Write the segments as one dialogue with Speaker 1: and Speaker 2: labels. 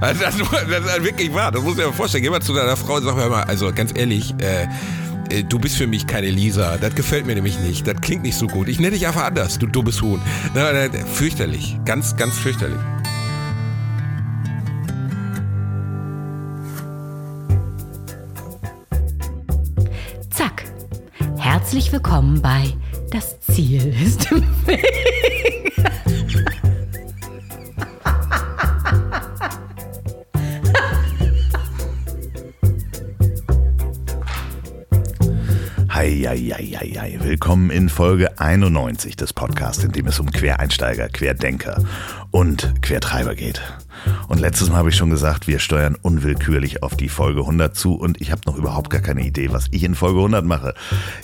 Speaker 1: Also das, das ist wirklich wahr, das muss ich mir vorstellen. Geh mal zu deiner Frau und sag mir mal, also ganz ehrlich, äh, äh, du bist für mich keine Lisa. Das gefällt mir nämlich nicht. Das klingt nicht so gut. Ich nenne dich einfach anders, du dummes Huhn. Fürchterlich. Ganz, ganz fürchterlich.
Speaker 2: Zack. Herzlich willkommen bei Das Ziel ist im Weg.
Speaker 3: Eieieiei. Willkommen in Folge 91 des Podcasts, in dem es um Quereinsteiger, Querdenker und Quertreiber geht. Und letztes Mal habe ich schon gesagt, wir steuern unwillkürlich auf die Folge 100 zu und ich habe noch überhaupt gar keine Idee, was ich in Folge 100 mache.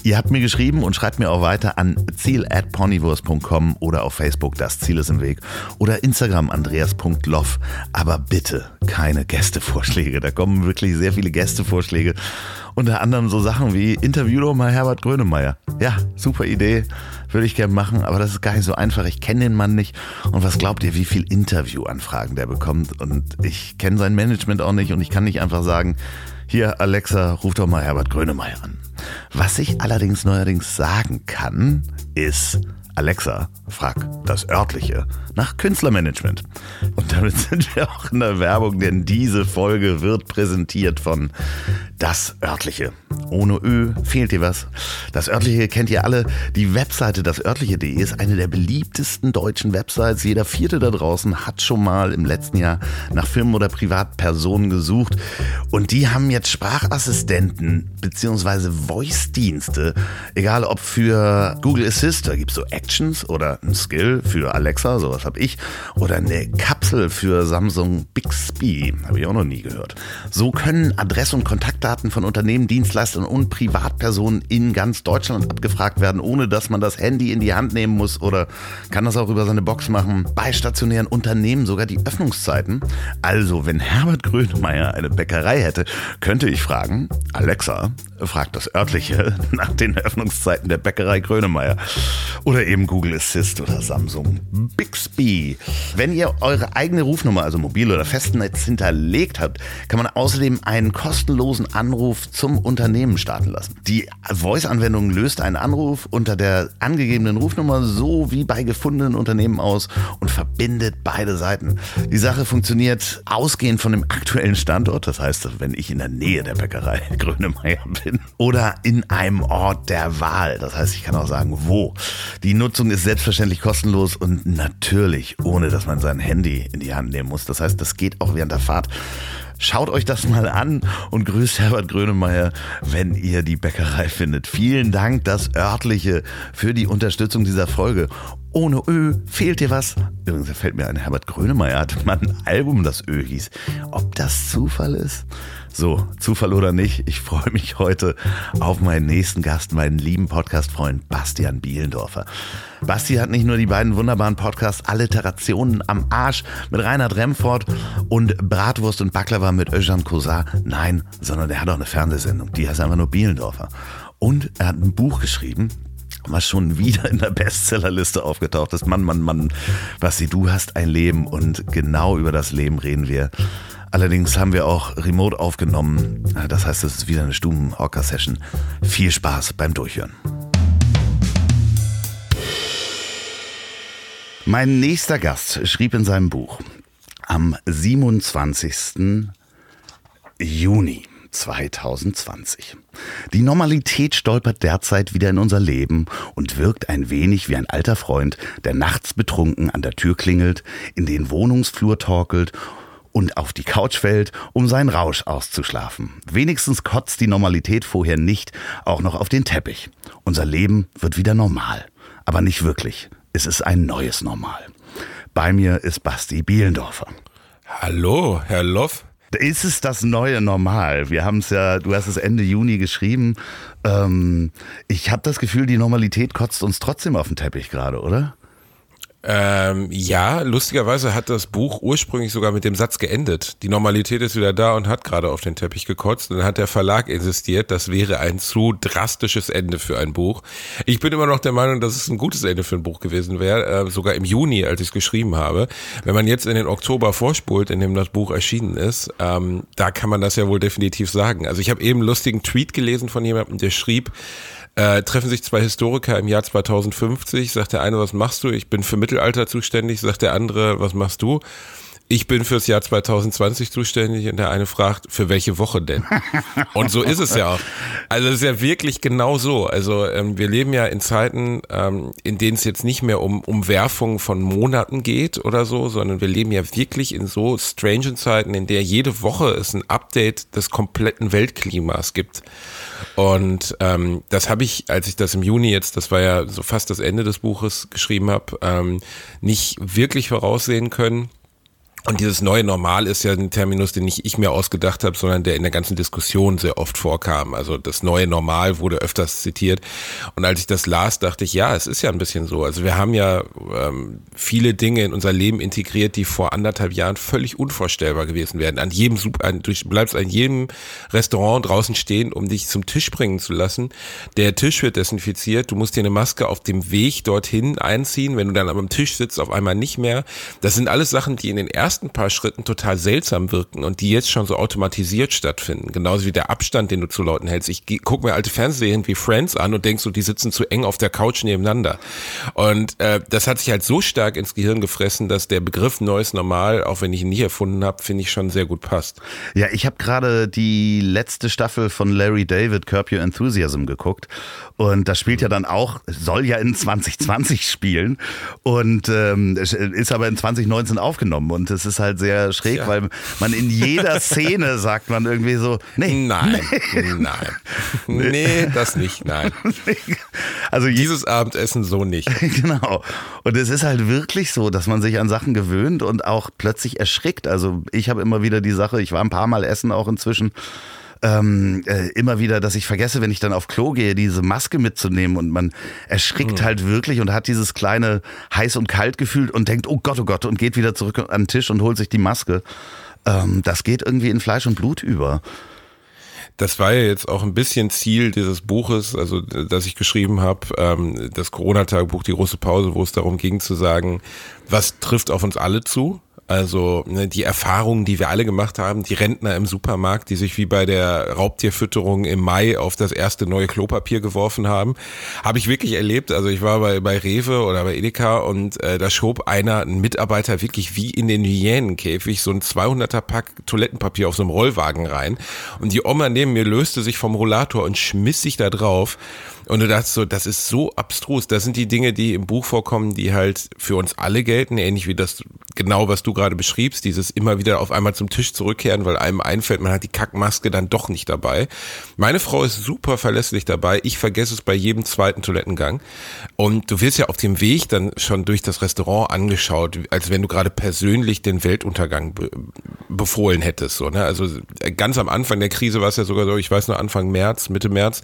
Speaker 3: Ihr habt mir geschrieben und schreibt mir auch weiter an ziel@ponywurst.com oder auf Facebook das Ziel ist im Weg oder Instagram andreas.loff. Aber bitte keine Gästevorschläge. Da kommen wirklich sehr viele Gästevorschläge. Unter anderem so Sachen wie Interview doch mal Herbert Grönemeyer. Ja, super Idee, würde ich gerne machen, aber das ist gar nicht so einfach. Ich kenne den Mann nicht. Und was glaubt ihr, wie viel Interviewanfragen der bekommt? Und ich kenne sein Management auch nicht und ich kann nicht einfach sagen, hier Alexa, ruf doch mal Herbert Grönemeyer an. Was ich allerdings neuerdings sagen kann, ist, Alexa, frag das örtliche nach Künstlermanagement. Und damit sind wir auch in der Werbung, denn diese Folge wird präsentiert von Das örtliche. Ohne Ö fehlt dir was. Das örtliche kennt ihr alle. Die Webseite dasörtliche.de ist eine der beliebtesten deutschen Websites. Jeder vierte da draußen hat schon mal im letzten Jahr nach Firmen oder Privatpersonen gesucht. Und die haben jetzt Sprachassistenten bzw. Voice-Dienste. Egal ob für Google Assist, da gibt es so Actions oder ein Skill für Alexa, sowas habe ich, oder eine Kapsel für Samsung Bixby, habe ich auch noch nie gehört. So können Adress- und Kontaktdaten von Unternehmen, Dienstleistern und Privatpersonen in ganz Deutschland abgefragt werden, ohne dass man das Handy in die Hand nehmen muss oder kann das auch über seine Box machen. Bei stationären Unternehmen sogar die Öffnungszeiten. Also, wenn Herbert Grönemeyer eine Bäckerei hätte, könnte ich fragen, Alexa, fragt das örtliche nach den Öffnungszeiten der Bäckerei Grönemeyer. Oder eben Google Assist oder Samsung Bixby. Wenn ihr eure eigene Rufnummer, also Mobil- oder Festnetz hinterlegt habt, kann man außerdem einen kostenlosen Anruf zum Unternehmen starten lassen. Die Voice-Anwendung löst einen Anruf unter der angegebenen Rufnummer so wie bei gefundenen Unternehmen aus und verbindet beide Seiten. Die Sache funktioniert ausgehend von dem aktuellen Standort, das heißt, wenn ich in der Nähe der Bäckerei Grönemeyer bin oder in einem Ort der Wahl, das heißt, ich kann auch sagen, wo. Die Nutzung ist selbstverständlich kostenlos und natürlich ohne, dass man sein Handy in die Hand nehmen muss. Das heißt, das geht auch während der Fahrt. Schaut euch das mal an und grüßt Herbert Grönemeyer, wenn ihr die Bäckerei findet. Vielen Dank, das örtliche, für die Unterstützung dieser Folge. Ohne Ö fehlt dir was. Übrigens, fällt mir ein, Herbert Grönemeyer hatte mal ein Album, das Ö hieß. Ob das Zufall ist? So, Zufall oder nicht, ich freue mich heute auf meinen nächsten Gast, meinen lieben Podcast-Freund Bastian Bielendorfer. Basti hat nicht nur die beiden wunderbaren Podcasts Alliterationen am Arsch mit Reinhard Remford und Bratwurst und Baklava mit Özcan Kosar, nein, sondern er hat auch eine Fernsehsendung, die heißt einfach nur Bielendorfer. Und er hat ein Buch geschrieben, was schon wieder in der Bestsellerliste aufgetaucht ist. Mann, Mann, Mann, Basti, du hast ein Leben und genau über das Leben reden wir. Allerdings haben wir auch remote aufgenommen. Das heißt, es ist wieder eine Stuben-Orca-Session. Viel Spaß beim Durchhören. Mein nächster Gast schrieb in seinem Buch am 27. Juni 2020. Die Normalität stolpert derzeit wieder in unser Leben und wirkt ein wenig wie ein alter Freund, der nachts betrunken an der Tür klingelt, in den Wohnungsflur torkelt und auf die Couch fällt, um seinen Rausch auszuschlafen. Wenigstens kotzt die Normalität vorher nicht auch noch auf den Teppich. Unser Leben wird wieder normal. Aber nicht wirklich. Es ist ein neues Normal. Bei mir ist Basti Bielendorfer.
Speaker 1: Hallo, Herr Loff.
Speaker 3: Ist es das neue Normal? Wir haben es ja, du hast es Ende Juni geschrieben. Ähm, ich habe das Gefühl, die Normalität kotzt uns trotzdem auf den Teppich gerade, oder?
Speaker 1: Ähm, ja, lustigerweise hat das Buch ursprünglich sogar mit dem Satz geendet. Die Normalität ist wieder da und hat gerade auf den Teppich gekotzt. Und dann hat der Verlag insistiert, das wäre ein zu drastisches Ende für ein Buch. Ich bin immer noch der Meinung, dass es ein gutes Ende für ein Buch gewesen wäre, äh, sogar im Juni, als ich es geschrieben habe. Wenn man jetzt in den Oktober vorspult, in dem das Buch erschienen ist, ähm, da kann man das ja wohl definitiv sagen. Also ich habe eben einen lustigen Tweet gelesen von jemandem, der schrieb, äh, treffen sich zwei Historiker im Jahr 2050, sagt der eine, was machst du? Ich bin für Mittelalter zuständig, sagt der andere, was machst du? Ich bin fürs Jahr 2020 zuständig und der eine fragt, für welche Woche denn? Und so ist es ja auch. Also es ist ja wirklich genau so. Also ähm, wir leben ja in Zeiten, ähm, in denen es jetzt nicht mehr um Umwerfung von Monaten geht oder so, sondern wir leben ja wirklich in so strangen Zeiten, in der jede Woche es ein Update des kompletten Weltklimas gibt. Und ähm, das habe ich, als ich das im Juni jetzt, das war ja so fast das Ende des Buches geschrieben habe, ähm, nicht wirklich voraussehen können. Und dieses neue Normal ist ja ein Terminus, den nicht ich mir ausgedacht habe, sondern der in der ganzen Diskussion sehr oft vorkam. Also das neue Normal wurde öfters zitiert. Und als ich das las, dachte ich, ja, es ist ja ein bisschen so. Also wir haben ja ähm, viele Dinge in unser Leben integriert, die vor anderthalb Jahren völlig unvorstellbar gewesen wären. An jedem, du bleibst an jedem Restaurant draußen stehen, um dich zum Tisch bringen zu lassen. Der Tisch wird desinfiziert. Du musst dir eine Maske auf dem Weg dorthin einziehen. Wenn du dann am Tisch sitzt, auf einmal nicht mehr. Das sind alles Sachen, die in den ersten ersten paar Schritten total seltsam wirken und die jetzt schon so automatisiert stattfinden. Genauso wie der Abstand, den du zu Leuten hältst. Ich gucke mir alte Fernsehserien wie Friends an und denk so, die sitzen zu eng auf der Couch nebeneinander. Und äh, das hat sich halt so stark ins Gehirn gefressen, dass der Begriff neues Normal, auch wenn ich ihn nicht erfunden habe, finde ich schon sehr gut passt.
Speaker 3: Ja, ich habe gerade die letzte Staffel von Larry David, Curb Your Enthusiasm, geguckt. Und das spielt ja dann auch, soll ja in 2020 spielen und ähm, ist aber in 2019 aufgenommen. Und es ist halt sehr schräg, ja. weil man in jeder Szene sagt man irgendwie so, nee.
Speaker 1: Nein, nee. nein. Nee, das nicht, nein. Also dieses Abendessen so nicht.
Speaker 3: Genau. Und es ist halt wirklich so, dass man sich an Sachen gewöhnt und auch plötzlich erschrickt. Also ich habe immer wieder die Sache, ich war ein paar Mal essen auch inzwischen ähm, äh, immer wieder, dass ich vergesse, wenn ich dann auf Klo gehe, diese Maske mitzunehmen und man erschrickt mhm. halt wirklich und hat dieses kleine heiß und kalt Gefühl und denkt, oh Gott, oh Gott, und geht wieder zurück an den Tisch und holt sich die Maske. Ähm, das geht irgendwie in Fleisch und Blut über.
Speaker 1: Das war ja jetzt auch ein bisschen Ziel dieses Buches, also das ich geschrieben habe, ähm, das Corona-Tagebuch, die große Pause, wo es darum ging zu sagen, was trifft auf uns alle zu? Also ne, die Erfahrungen, die wir alle gemacht haben, die Rentner im Supermarkt, die sich wie bei der Raubtierfütterung im Mai auf das erste neue Klopapier geworfen haben, habe ich wirklich erlebt. Also ich war bei, bei Rewe oder bei Edeka und äh, da schob einer, ein Mitarbeiter, wirklich wie in den Hyänenkäfig so ein 200er Pack Toilettenpapier auf so einem Rollwagen rein. Und die Oma neben mir löste sich vom Rollator und schmiss sich da drauf. Und du dachtest so, das ist so abstrus. Das sind die Dinge, die im Buch vorkommen, die halt für uns alle gelten, ähnlich wie das genau, was du gerade beschriebst, dieses immer wieder auf einmal zum Tisch zurückkehren, weil einem einfällt, man hat die Kackmaske dann doch nicht dabei. Meine Frau ist super verlässlich dabei. Ich vergesse es bei jedem zweiten Toilettengang. Und du wirst ja auf dem Weg dann schon durch das Restaurant angeschaut, als wenn du gerade persönlich den Weltuntergang be befohlen hättest. So, ne? Also ganz am Anfang der Krise war es ja sogar so, ich weiß noch Anfang März, Mitte März,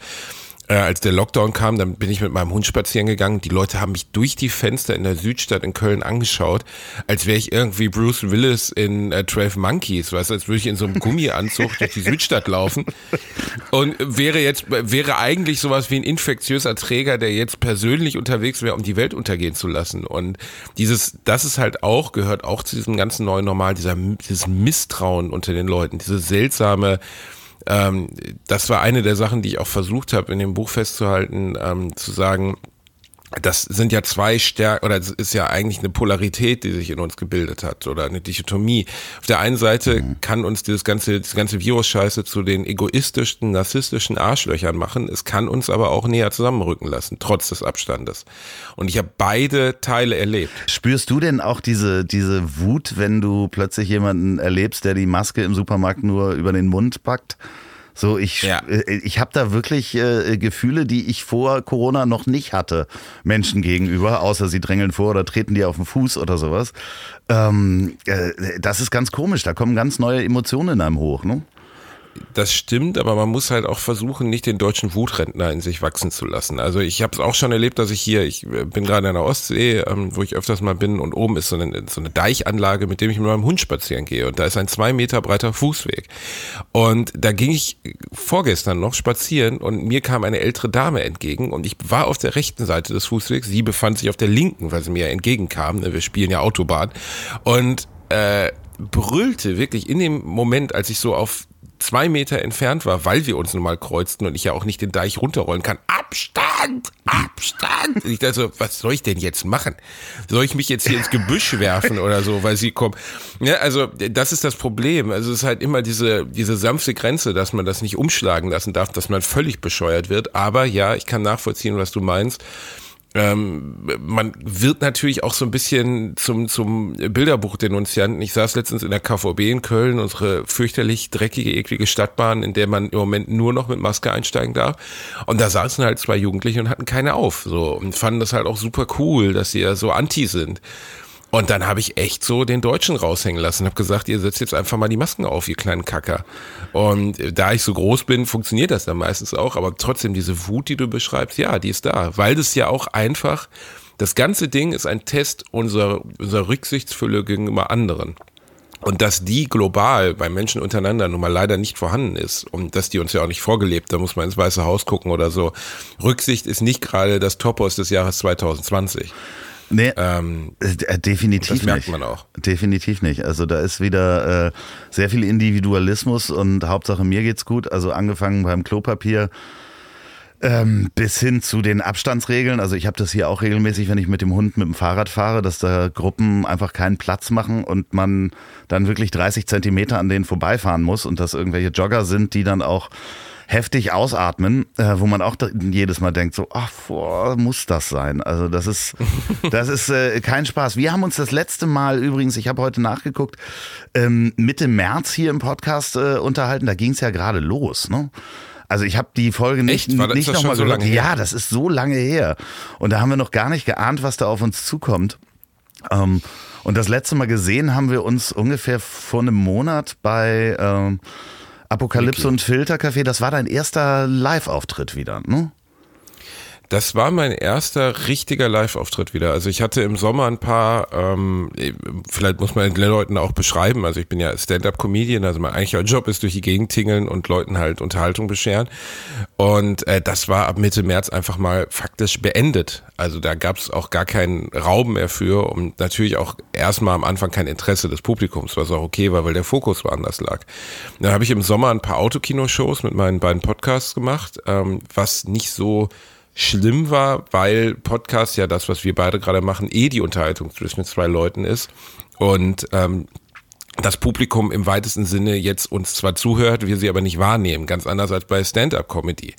Speaker 1: äh, als der Lockdown kam, dann bin ich mit meinem Hund spazieren gegangen. Die Leute haben mich durch die Fenster in der Südstadt in Köln angeschaut, als wäre ich irgendwie Bruce Willis in äh, 12 Monkeys, weißt als würde ich in so einem Gummianzug durch die Südstadt laufen. Und wäre jetzt, wäre eigentlich sowas wie ein infektiöser Träger, der jetzt persönlich unterwegs wäre, um die Welt untergehen zu lassen. Und dieses, das ist halt auch, gehört auch zu diesem ganzen neuen Normal, dieser, dieses Misstrauen unter den Leuten, diese seltsame, ähm, das war eine der Sachen, die ich auch versucht habe, in dem Buch festzuhalten, ähm, zu sagen, das sind ja zwei Stärken, oder es ist ja eigentlich eine Polarität, die sich in uns gebildet hat, oder eine Dichotomie. Auf der einen Seite mhm. kann uns dieses ganze, das ganze Virus-Scheiße zu den egoistischsten, narzisstischen Arschlöchern machen. Es kann uns aber auch näher zusammenrücken lassen, trotz des Abstandes. Und ich habe beide Teile erlebt.
Speaker 3: Spürst du denn auch diese, diese Wut, wenn du plötzlich jemanden erlebst, der die Maske im Supermarkt nur über den Mund packt? So, ich, ja. äh, ich habe da wirklich äh, Gefühle, die ich vor Corona noch nicht hatte, Menschen gegenüber, außer sie drängeln vor oder treten dir auf den Fuß oder sowas. Ähm, äh, das ist ganz komisch, da kommen ganz neue Emotionen in einem hoch, ne?
Speaker 1: Das stimmt, aber man muss halt auch versuchen, nicht den deutschen Wutrentner in sich wachsen zu lassen. Also ich habe es auch schon erlebt, dass ich hier, ich äh, bin gerade in der Ostsee, ähm, wo ich öfters mal bin und oben ist so eine, so eine Deichanlage, mit dem ich mit meinem Hund spazieren gehe und da ist ein zwei Meter breiter Fußweg. Und da ging ich vorgestern noch spazieren und mir kam eine ältere Dame entgegen und ich war auf der rechten Seite des Fußwegs, sie befand sich auf der linken, weil sie mir entgegenkam. Wir spielen ja Autobahn und äh, brüllte wirklich in dem Moment, als ich so auf zwei Meter entfernt war, weil wir uns nun mal kreuzten und ich ja auch nicht den Deich runterrollen kann. Abstand! Abstand! Und ich dachte so, was soll ich denn jetzt machen? Soll ich mich jetzt hier ins Gebüsch werfen oder so, weil sie kommen? Ja, also das ist das Problem. Also es ist halt immer diese, diese sanfte Grenze, dass man das nicht umschlagen lassen darf, dass man völlig bescheuert wird. Aber ja, ich kann nachvollziehen, was du meinst ähm, man wird natürlich auch so ein bisschen zum, zum Bilderbuchdenunzianten. Ich saß letztens in der KVB in Köln, unsere fürchterlich dreckige, eklige Stadtbahn, in der man im Moment nur noch mit Maske einsteigen darf. Und da saßen halt zwei Jugendliche und hatten keine auf, so, und fanden das halt auch super cool, dass sie ja so anti sind. Und dann habe ich echt so den Deutschen raushängen lassen, habe gesagt, ihr setzt jetzt einfach mal die Masken auf, ihr kleinen Kacker. Und da ich so groß bin, funktioniert das dann meistens auch, aber trotzdem diese Wut, die du beschreibst, ja, die ist da, weil das ja auch einfach, das ganze Ding ist ein Test unserer, unserer Rücksichtsfülle gegenüber anderen. Und dass die global bei Menschen untereinander nun mal leider nicht vorhanden ist und dass die uns ja auch nicht vorgelebt, da muss man ins Weiße Haus gucken oder so. Rücksicht ist nicht gerade das Topos des Jahres 2020.
Speaker 3: Nee, ähm, äh, definitiv
Speaker 1: das merkt
Speaker 3: nicht.
Speaker 1: man auch.
Speaker 3: Definitiv nicht. Also da ist wieder äh, sehr viel Individualismus und Hauptsache mir geht's gut. Also angefangen beim Klopapier ähm, bis hin zu den Abstandsregeln. Also ich habe das hier auch regelmäßig, wenn ich mit dem Hund mit dem Fahrrad fahre, dass da Gruppen einfach keinen Platz machen und man dann wirklich 30 Zentimeter an denen vorbeifahren muss und dass irgendwelche Jogger sind, die dann auch heftig ausatmen, äh, wo man auch jedes Mal denkt, so, ach, boah, muss das sein? Also das ist, das ist äh, kein Spaß. Wir haben uns das letzte Mal übrigens, ich habe heute nachgeguckt, ähm, Mitte März hier im Podcast äh, unterhalten. Da ging es ja gerade los, ne? Also ich habe die Folge nicht,
Speaker 1: Echt? War das-
Speaker 3: nicht nochmal
Speaker 1: so
Speaker 3: gehört.
Speaker 1: lange her?
Speaker 3: Ja, das ist so lange her. Und da haben wir noch gar nicht geahnt, was da auf uns zukommt. Ähm, und das letzte Mal gesehen haben wir uns ungefähr vor einem Monat bei ähm, Apokalypse
Speaker 1: Wiki.
Speaker 3: und Filtercafé. Das war dein erster Live-Auftritt wieder, ne?
Speaker 1: Das war mein erster richtiger Live-Auftritt wieder. Also ich hatte im Sommer ein paar, ähm, vielleicht muss man den Leuten auch beschreiben, also ich bin ja Stand-Up-Comedian, also mein eigentlicher Job ist durch die Gegend tingeln und Leuten halt Unterhaltung bescheren. Und äh, das war ab Mitte März einfach mal faktisch beendet. Also da gab es auch gar keinen Raum mehr für und natürlich auch erstmal am Anfang kein Interesse des Publikums, was auch okay war, weil der Fokus woanders lag. Dann habe ich im Sommer ein paar Autokino-Shows mit meinen beiden Podcasts gemacht, ähm, was nicht so schlimm war, weil Podcast ja das, was wir beide gerade machen, eh die Unterhaltung zwischen zwei Leuten ist. Und ähm, das Publikum im weitesten Sinne jetzt uns zwar zuhört, wir sie aber nicht wahrnehmen, ganz anders als bei Stand-up-Comedy.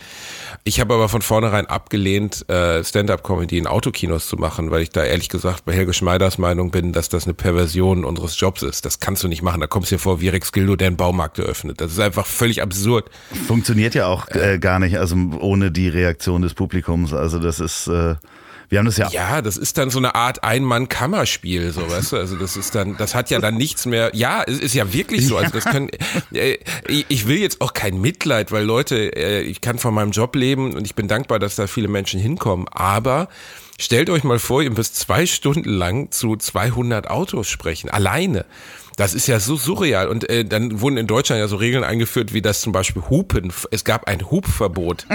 Speaker 1: Ich habe aber von vornherein abgelehnt, äh, Stand-up-Comedy in Autokinos zu machen, weil ich da ehrlich gesagt bei Helge Schmeiders Meinung bin, dass das eine Perversion unseres Jobs ist. Das kannst du nicht machen. Da kommst du dir vor, wie Rex Gildo, der einen Baumarkt eröffnet. Das ist einfach völlig absurd.
Speaker 3: Funktioniert ja auch äh, gar nicht, also ohne die Reaktion des Publikums. Also das ist, äh, wir haben das ja,
Speaker 1: Ja, das ist dann so eine Art Ein-Mann-Kammerspiel, so weißt du. Also das ist dann, das hat ja dann nichts mehr. Ja, es ist ja wirklich so. Also das können. Äh, ich will jetzt auch kein Mitleid, weil Leute, äh, ich kann von meinem Job leben und ich bin dankbar, dass da viele Menschen hinkommen. Aber stellt euch mal vor, ihr müsst zwei Stunden lang zu 200 Autos sprechen, alleine. Das ist ja so surreal. Und äh, dann wurden in Deutschland ja so Regeln eingeführt, wie das zum Beispiel Hupen. Es gab ein Hupverbot.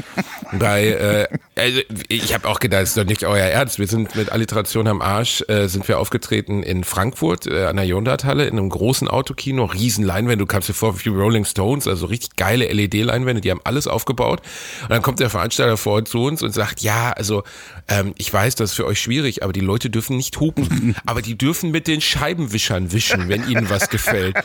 Speaker 1: bei, äh, also ich habe auch gedacht, das ist doch nicht euer Ernst. Wir sind mit Alliteration am Arsch, äh, sind wir aufgetreten in Frankfurt äh, an der Jahrhunderthalle in einem großen Autokino, riesen Leinwände. Du kannst dir vor wie Rolling Stones, also richtig geile LED-Leinwände, die haben alles aufgebaut. Und dann kommt der Veranstalter vor zu uns und sagt, ja, also ähm, ich weiß, das ist für euch schwierig, aber die Leute dürfen nicht hupen. aber die dürfen mit den Scheibenwischern wischen, wenn ihnen was gefällt.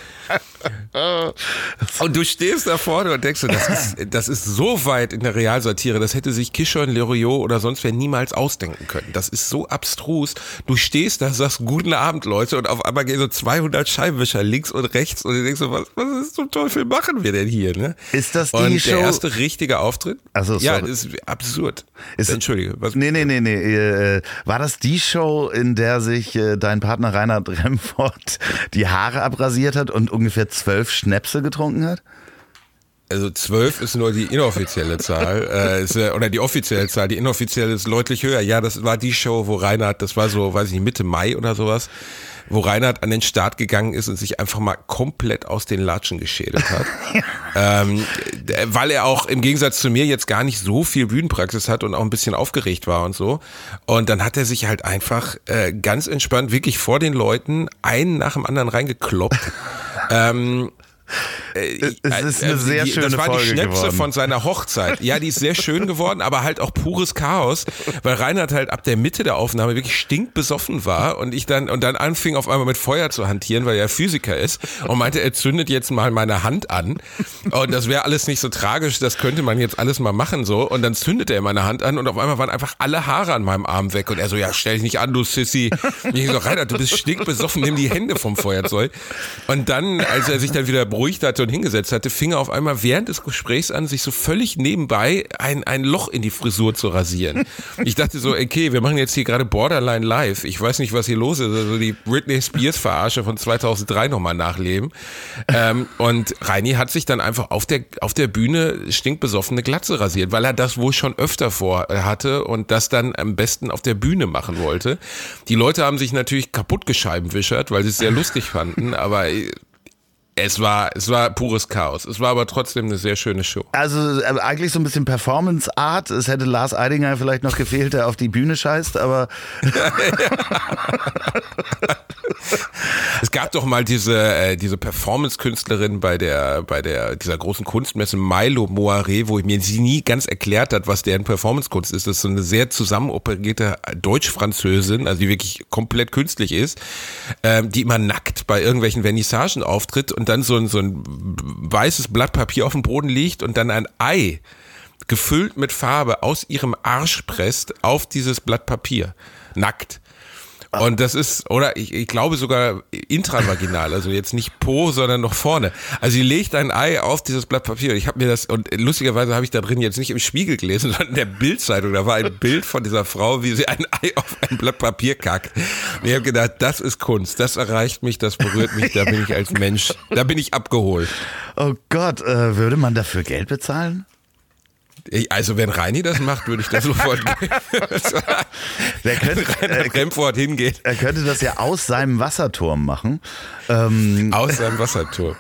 Speaker 1: Und du stehst da vorne und denkst, das ist, das ist so weit in der Realsatire, das hätte sich Kishon, Loriot oder sonst wer niemals ausdenken können. Das ist so abstrus. Du stehst da, sagst guten Abend, Leute, und auf einmal gehen so 200 Scheibenwischer links und rechts und du denkst so, was, was ist zum Teufel machen wir denn hier, ne?
Speaker 3: Ist das die
Speaker 1: und
Speaker 3: Show-
Speaker 1: der erste richtige Auftritt?
Speaker 3: Ach so,
Speaker 1: ja, das ist absurd.
Speaker 3: Ist-
Speaker 1: Entschuldige. Was,
Speaker 3: Nee, nee, nee, nee. Äh, war das die Show, in der sich äh, dein Partner Reinhard Remford die Haare abrasiert hat und ungefähr zwölf Schnäpse getrunken hat?
Speaker 1: Also zwölf ist nur die inoffizielle Zahl, äh, ist, äh, oder die offizielle Zahl. Die inoffizielle ist deutlich höher. Ja, das war die Show, wo Reinhard, das war so, weiß ich nicht, Mitte Mai oder sowas, wo Reinhard an den Start gegangen ist und sich einfach mal komplett aus den Latschen geschädelt hat. ähm, weil er auch im Gegensatz zu mir jetzt gar nicht so viel Bühnenpraxis hat und auch ein bisschen aufgeregt war und so. Und dann hat er sich halt einfach äh, ganz entspannt wirklich vor den Leuten einen nach dem anderen reingekloppt. ähm,
Speaker 3: äh, es ist eine sehr die, schöne
Speaker 1: Das war
Speaker 3: Folge
Speaker 1: die Schnäpse
Speaker 3: geworden.
Speaker 1: von seiner Hochzeit. Ja, die ist sehr schön geworden, aber halt auch pures Chaos, weil Reinhard halt ab der Mitte der Aufnahme wirklich stinkbesoffen war und ich dann und dann anfing auf einmal mit Feuer zu hantieren, weil er Physiker ist und meinte, er zündet jetzt mal meine Hand an und das wäre alles nicht so tragisch, das könnte man jetzt alles mal machen so und dann zündete er meine Hand an und auf einmal waren einfach alle Haare an meinem Arm weg und er so, ja, stell dich nicht an, du Sissy. Und ich so, Reinhard, du bist stinkbesoffen, nimm die Hände vom Feuerzeug. Und dann, als er sich dann wieder beruhigt hatte und hingesetzt hatte, fing er auf einmal während des Gesprächs an, sich so völlig nebenbei ein, ein Loch in die Frisur zu rasieren. Ich dachte so, okay, wir machen jetzt hier gerade Borderline live. Ich weiß nicht, was hier los ist. Also die Britney Spears Verarsche von 2003 nochmal nachleben. Ähm, und Reini hat sich dann einfach auf der, auf der Bühne stinkbesoffene Glatze rasiert, weil er das wohl schon öfter vor hatte und das dann am besten auf der Bühne machen wollte. Die Leute haben sich natürlich kaputt gescheibenwischert, weil sie es sehr lustig fanden, aber es war, es war pures Chaos. Es war aber trotzdem eine sehr schöne Show.
Speaker 3: Also äh, eigentlich so ein bisschen Performance-Art. Es hätte Lars Eidinger vielleicht noch gefehlt, der auf die Bühne scheißt, aber.
Speaker 1: es gab doch mal diese, äh, diese Performance-Künstlerin bei der, bei der, dieser großen Kunstmesse Milo Moiré, wo mir sie nie ganz erklärt hat, was deren Performance-Kunst ist. Das ist so eine sehr zusammenoperierte Deutsch-Französin, also die wirklich komplett künstlich ist, ähm, die immer nackt bei irgendwelchen Vernissagen auftritt und dann so ein, so ein weißes Blatt Papier auf dem Boden liegt und dann ein Ei gefüllt mit Farbe aus ihrem Arsch presst auf dieses Blatt Papier. Nackt. Und das ist, oder ich, ich glaube sogar intravaginal, also jetzt nicht Po, sondern noch vorne. Also sie legt ein Ei auf dieses Blatt Papier. Ich habe mir das, und lustigerweise habe ich da drin jetzt nicht im Spiegel gelesen, sondern in der Bildzeitung. Da war ein Bild von dieser Frau, wie sie ein Ei auf ein Blatt Papier kackt. Und ich habe gedacht, das ist Kunst, das erreicht mich, das berührt mich, da bin ich als Mensch, da bin ich abgeholt.
Speaker 3: Oh Gott, äh, würde man dafür Geld bezahlen?
Speaker 1: Also wenn Reini das macht, würde ich das sofort
Speaker 3: Der könnte,
Speaker 1: Rainer Remford hingeht.
Speaker 3: er könnte das ja aus seinem Wasserturm machen. Ähm,
Speaker 1: Aus seinem Wasserturm.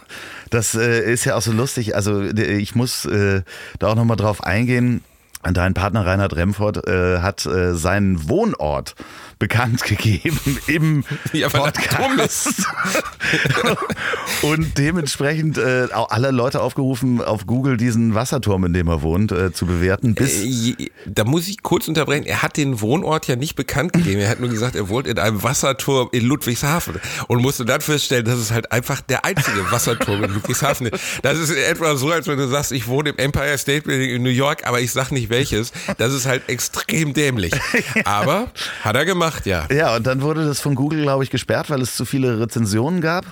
Speaker 3: Das äh, ist ja auch so lustig. Also ich muss äh, da auch nochmal drauf eingehen. Dein Partner Reinhard Remford äh, hat äh, seinen Wohnort bekannt gegeben im
Speaker 1: Ja,
Speaker 3: Podcast. Und dementsprechend äh, auch alle Leute aufgerufen, auf Google diesen Wasserturm, in dem er wohnt, äh, zu bewerten. Bis
Speaker 1: Äh, Da muss ich kurz unterbrechen. Er hat den Wohnort ja nicht bekannt gegeben. Er hat nur gesagt, er wohnt in einem Wasserturm in Ludwigshafen und musste dann feststellen, dass es halt einfach der einzige Wasserturm in Ludwigshafen ist. Das ist etwa so, als wenn du sagst, ich wohne im Empire State Building in New York, aber ich sag nicht welches. Das ist halt extrem dämlich. Aber hat er gemacht, ja.
Speaker 3: ja, und dann wurde das von Google, glaube ich, gesperrt, weil es zu viele Rezensionen gab.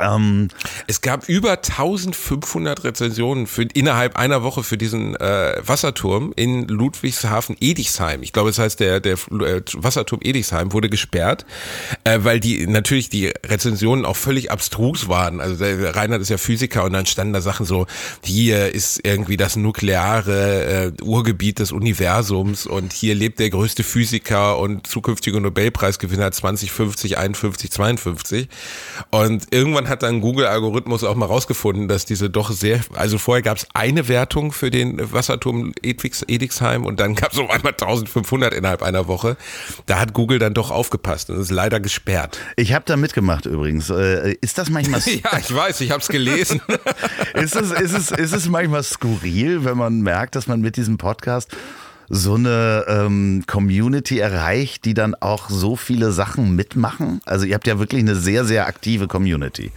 Speaker 3: Ähm,
Speaker 1: Es gab über 1500 Rezensionen für, innerhalb einer Woche für diesen äh, Wasserturm in Ludwigshafen-Edichsheim. Ich glaube, es heißt, der, der äh, Wasserturm Edichsheim wurde gesperrt, äh, weil die natürlich die Rezensionen auch völlig abstrus waren. Also der Reinhard ist ja Physiker und dann standen da Sachen so, hier ist irgendwie das nukleare äh, Urgebiet des Universums und hier lebt der größte Physiker und zukünftige Nobelpreisgewinner 2050, 51, 52. Und irgendwann hat dann Google-Algorithmus auch mal rausgefunden, dass diese doch sehr, also vorher gab es eine Wertung für den Wasserturm Edix, Edixheim und dann gab es auf einmal 1500 innerhalb einer Woche. Da hat Google dann doch aufgepasst und ist leider gesperrt.
Speaker 3: ich habe da mitgemacht übrigens. Äh, ist das manchmal
Speaker 1: Ja, ich weiß, ich habe es gelesen.
Speaker 3: ist, es, ist, es, ist es manchmal skurril, wenn man merkt, dass man mit diesem Podcast so eine ähm, Community erreicht, die dann auch so viele Sachen mitmachen? Also ihr habt ja wirklich eine sehr, sehr aktive Community.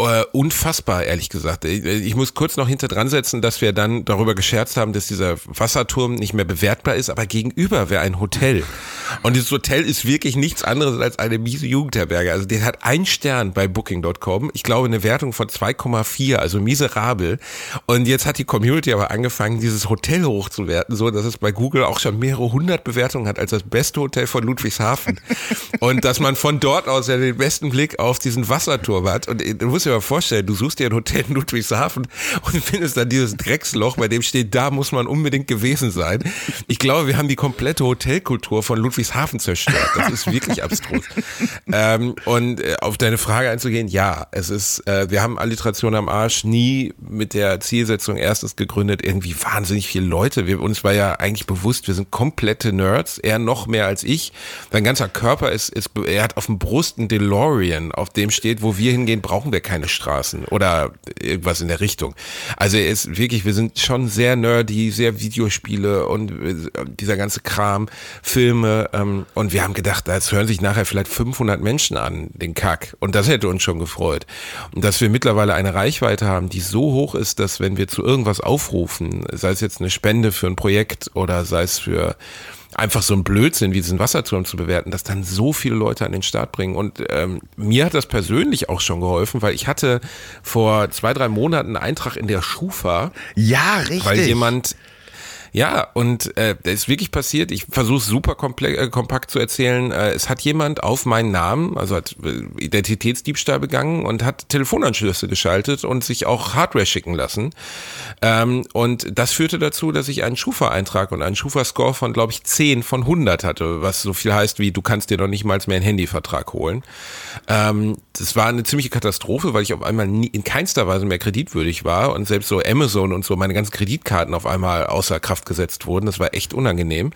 Speaker 1: Äh, unfassbar, ehrlich gesagt. Ich, muss kurz noch hinter dran setzen, dass wir dann darüber gescherzt haben, dass dieser Wasserturm nicht mehr bewertbar ist, aber gegenüber wäre ein Hotel. Und dieses Hotel ist wirklich nichts anderes als eine miese Jugendherberge. Also der hat einen Stern bei Booking.com. Ich glaube eine Wertung von 2,4, also miserabel. Und jetzt hat die Community aber angefangen, dieses Hotel hochzuwerten, so dass es bei Google auch schon mehrere hundert Bewertungen hat als das beste Hotel von Ludwigshafen. Und dass man von dort aus ja den besten Blick auf diesen Wasserturm hat. Und du musst dir mal vorstellen, du suchst dir ein Hotel in Ludwigshafen und findest dann dieses Drecksloch, bei dem steht, da muss man unbedingt gewesen sein. Ich glaube, wir haben die komplette Hotelkultur von Ludwigshafen zerstört. Das ist wirklich abstrus. ähm, und äh, auf deine Frage einzugehen, ja, es ist, äh, wir haben Alliteration am Arsch nie mit der Zielsetzung erstes gegründet, irgendwie wahnsinnig viele Leute. Wir, uns war ja eigentlich bewusst, wir sind komplette Nerds, er noch mehr als ich. Sein ganzer Körper ist, ist er hat auf dem Brust einen DeLorean, auf dem steht, wo wir hingehen, brauchen wir keine Straßen oder irgendwas in der Richtung. Also er ist wirklich, wir sind schon sehr nerdy, sehr Videospiele und äh, dieser ganze Kram, Filme ähm, und wir haben gedacht, das hören sich nachher vielleicht 500 Menschen an, den Kack und das hätte uns schon gefreut. Und dass wir mittlerweile eine Reichweite haben, die so hoch ist, dass wenn wir zu irgendwas aufrufen, sei es jetzt eine Spende für ein Projekt oder sei es für einfach so ein Blödsinn wie diesen Wasserturm zu bewerten, das dann so viele Leute an den Start bringen. Und ähm, mir hat das persönlich auch schon geholfen, weil ich hatte vor zwei, drei Monaten einen Eintrag in der Schufa.
Speaker 3: Ja, richtig.
Speaker 1: Weil jemand ja, und äh, ist wirklich passiert. Ich versuche super äh, kompakt zu erzählen. Äh, es hat jemand auf meinen Namen, also hat äh, Identitätsdiebstahl begangen und hat Telefonanschlüsse geschaltet und sich auch Hardware schicken lassen. Ähm, und das führte dazu, dass ich einen Schufa-Eintrag und einen Schufa-Score von, glaube ich, 10 von 100 hatte, was so viel heißt wie, du kannst dir doch nicht mal mehr einen Handyvertrag holen. Ähm, das war eine ziemliche Katastrophe, weil ich auf einmal nie, in keinster Weise mehr kreditwürdig war und selbst so Amazon und so meine ganzen Kreditkarten auf einmal außer Kraft gesetzt wurden. Das war echt unangenehm.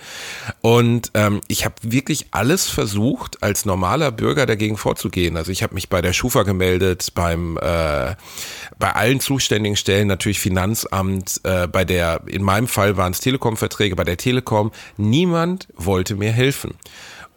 Speaker 1: Und ähm, ich habe wirklich alles versucht, als normaler Bürger dagegen vorzugehen. Also ich habe mich bei der Schufa gemeldet, beim äh, bei allen zuständigen Stellen, natürlich Finanzamt, äh, bei der, in meinem Fall waren es Telekom-Verträge, bei der Telekom, niemand wollte mir helfen.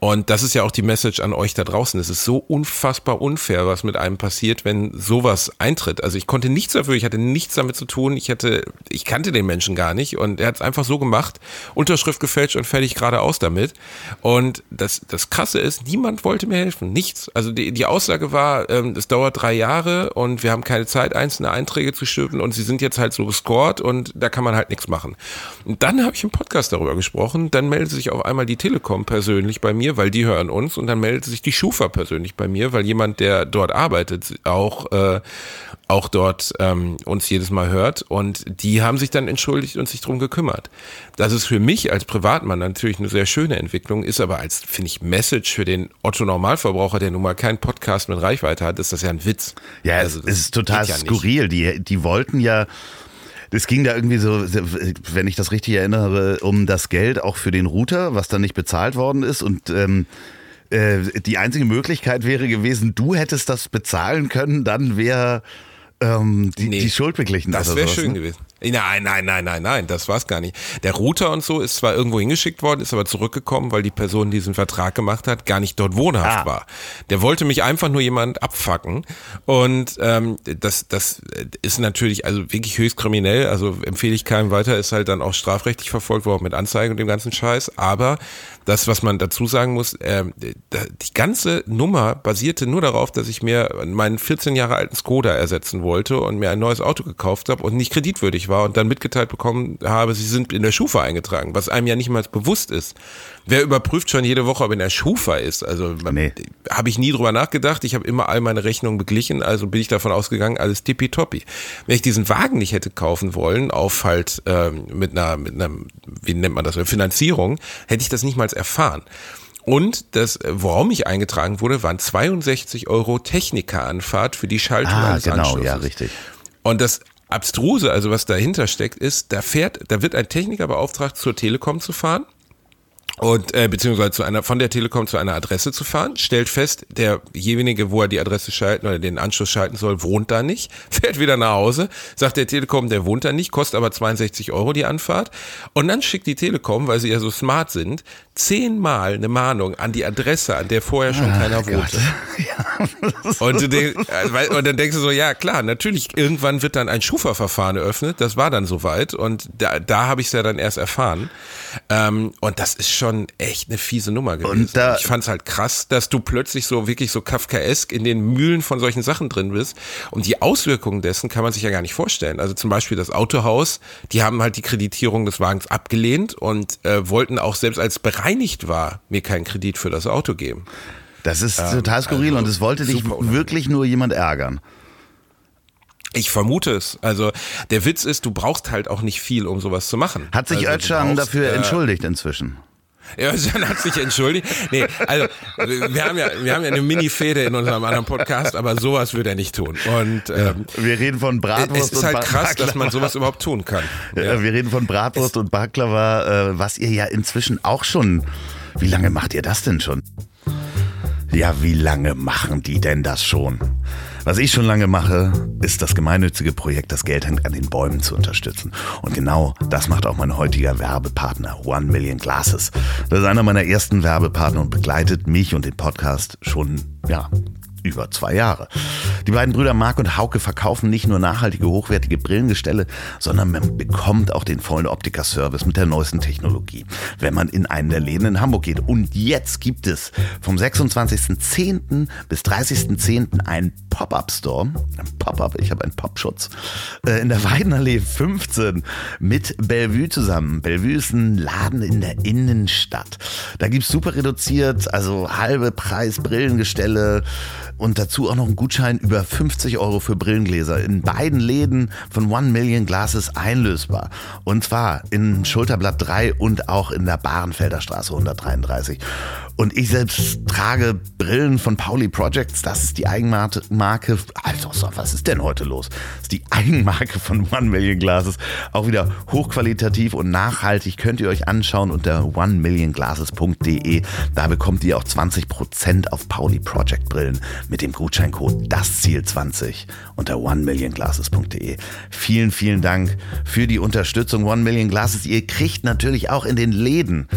Speaker 1: Und das ist ja auch die Message an euch da draußen. Es ist so unfassbar unfair, was mit einem passiert, wenn sowas eintritt. Also ich konnte nichts dafür, ich hatte nichts damit zu tun. Ich hatte, ich kannte den Menschen gar nicht und er hat es einfach so gemacht, Unterschrift gefälscht und fertig geradeaus damit. Und das, das Krasse ist, niemand wollte mir helfen, nichts. Also die, die Aussage war, ähm, es dauert drei Jahre und wir haben keine Zeit, einzelne Einträge zu schippen und sie sind jetzt halt so gescored und da kann man halt nichts machen. Und dann habe ich im Podcast darüber gesprochen. Dann meldet sich auf einmal die Telekom persönlich bei mir weil die hören uns und dann meldet sich die Schufa persönlich bei mir, weil jemand, der dort arbeitet, auch, äh, auch dort ähm, uns jedes Mal hört und die haben sich dann entschuldigt und sich drum gekümmert. Das ist für mich als Privatmann natürlich eine sehr schöne Entwicklung, ist aber als, finde ich, Message für den Otto-Normalverbraucher, der nun mal keinen Podcast mit Reichweite hat, ist das ja ein Witz.
Speaker 3: Ja, also, es ist total ja skurril. Die, die wollten ja es ging da irgendwie so, wenn ich das richtig erinnere, um das Geld auch für den Router, was dann nicht bezahlt worden ist. Und ähm, äh, die einzige Möglichkeit wäre gewesen, du hättest das bezahlen können, dann wäre ähm, die, nee, die Schuld beglichen.
Speaker 1: Das wäre schön ne? gewesen. Nein, nein, nein, nein, nein, das war's gar nicht. Der Router und so ist zwar irgendwo hingeschickt worden, ist aber zurückgekommen, weil die Person, die diesen Vertrag gemacht hat, gar nicht dort wohnhaft ah. war. Der wollte mich einfach nur jemand abfacken und ähm, das, das ist natürlich also wirklich höchst kriminell. Also empfehle ich keinem weiter, ist halt dann auch strafrechtlich verfolgt worden mit Anzeige und dem ganzen Scheiß. Aber das, was man dazu sagen muss, äh, die ganze Nummer basierte nur darauf, dass ich mir meinen 14 Jahre alten Skoda ersetzen wollte und mir ein neues Auto gekauft habe und nicht kreditwürdig war und dann mitgeteilt bekommen habe, sie sind in der Schufa eingetragen, was einem ja nicht mal bewusst ist. Wer überprüft schon jede Woche, ob in der Schufa ist? Also nee. habe ich nie drüber nachgedacht. Ich habe immer all meine Rechnungen beglichen, also bin ich davon ausgegangen, alles tippitoppi. Wenn ich diesen Wagen nicht hätte kaufen wollen, auf halt ähm, mit einer, mit einer, wie nennt man das, Finanzierung, hätte ich das nicht mal erfahren. Und das, warum ich eingetragen wurde, waren 62 Euro Technikeranfahrt für die Schaltung ah, eines genau, Anschlusses. ja,
Speaker 3: richtig.
Speaker 1: Und das Abstruse, also was dahinter steckt, ist, da fährt, da wird ein Techniker beauftragt, zur Telekom zu fahren und äh, beziehungsweise zu einer von der Telekom zu einer Adresse zu fahren, stellt fest, derjenige, wo er die Adresse schalten oder den Anschluss schalten soll, wohnt da nicht, fährt wieder nach Hause, sagt der Telekom, der wohnt da nicht, kostet aber 62 Euro die Anfahrt und dann schickt die Telekom, weil sie ja so smart sind, zehnmal eine Mahnung an die Adresse, an der vorher schon Ach keiner wohnte. Ja. Und, du denk, äh, und dann denkst du so, ja klar, natürlich, irgendwann wird dann ein Schufa-Verfahren eröffnet, das war dann soweit und da, da habe ich es ja dann erst erfahren. Ähm, und das ist schon echt eine fiese Nummer gewesen. Da, ich fand es halt krass, dass du plötzlich so wirklich so Kafkaesk in den Mühlen von solchen Sachen drin bist. Und die Auswirkungen dessen kann man sich ja gar nicht vorstellen. Also zum Beispiel das Autohaus, die haben halt die Kreditierung des Wagens abgelehnt und äh, wollten auch selbst als bereinigt war, mir keinen Kredit für das Auto geben.
Speaker 3: Das ist ähm, total skurril also, und es wollte dich wirklich nur jemand ärgern.
Speaker 1: Ich vermute es. Also der Witz ist, du brauchst halt auch nicht viel, um sowas zu machen.
Speaker 3: Hat sich
Speaker 1: also,
Speaker 3: Özcan dafür äh, entschuldigt inzwischen?
Speaker 1: Ja, Özcan hat sich entschuldigt. Nee, also wir haben ja, wir haben ja eine Mini-Fehde in unserem anderen Podcast, aber sowas würde er nicht tun. Und ähm,
Speaker 3: wir reden von Bratwurst.
Speaker 1: Es ist halt krass, Baklava. dass man sowas überhaupt tun kann.
Speaker 3: Ja. Wir reden von Bratwurst es und Baklava, äh, was ihr ja inzwischen auch schon. Wie lange macht ihr das denn schon? Ja, wie lange machen die denn das schon? Was ich schon lange mache, ist das gemeinnützige Projekt Das Geld hängt an den Bäumen zu unterstützen. Und genau das macht auch mein heutiger Werbepartner One Million Glasses. Das ist einer meiner ersten Werbepartner und begleitet mich und den Podcast schon, ja, über zwei Jahre. Die beiden Brüder Marc und Hauke verkaufen nicht nur nachhaltige, hochwertige Brillengestelle, sondern man bekommt auch den vollen Optiker-Service mit der neuesten Technologie, wenn man in einen der Läden in Hamburg geht. Und jetzt gibt es vom 26.10. bis 30.10. einen Pop-Up-Store, ein Pop-Up, ich habe einen Popschutz, äh, in der Weidenallee 15 mit Bellevue zusammen. Bellevue ist ein Laden in der Innenstadt. Da gibt's super reduziert, also halbe Preis Brillengestelle, und dazu auch noch ein Gutschein über 50 Euro für Brillengläser in beiden Läden von One Million Glasses einlösbar. Und zwar in Schulterblatt 3 und auch in der Bahrenfelder Straße 133. Und ich selbst trage Brillen von Pauli Projects. Das ist die Eigenmarke. Also, was ist denn heute los? Das ist die Eigenmarke von One Million Glasses. Auch wieder hochqualitativ und nachhaltig. Könnt ihr euch anschauen unter onemillionglasses.de. Da bekommt ihr auch 20% auf Pauli Project Brillen mit dem Gutscheincode das Ziel 20 unter onemillionglasses.de. Vielen, vielen Dank für die Unterstützung One Million Glasses. Ihr kriegt natürlich auch in den Läden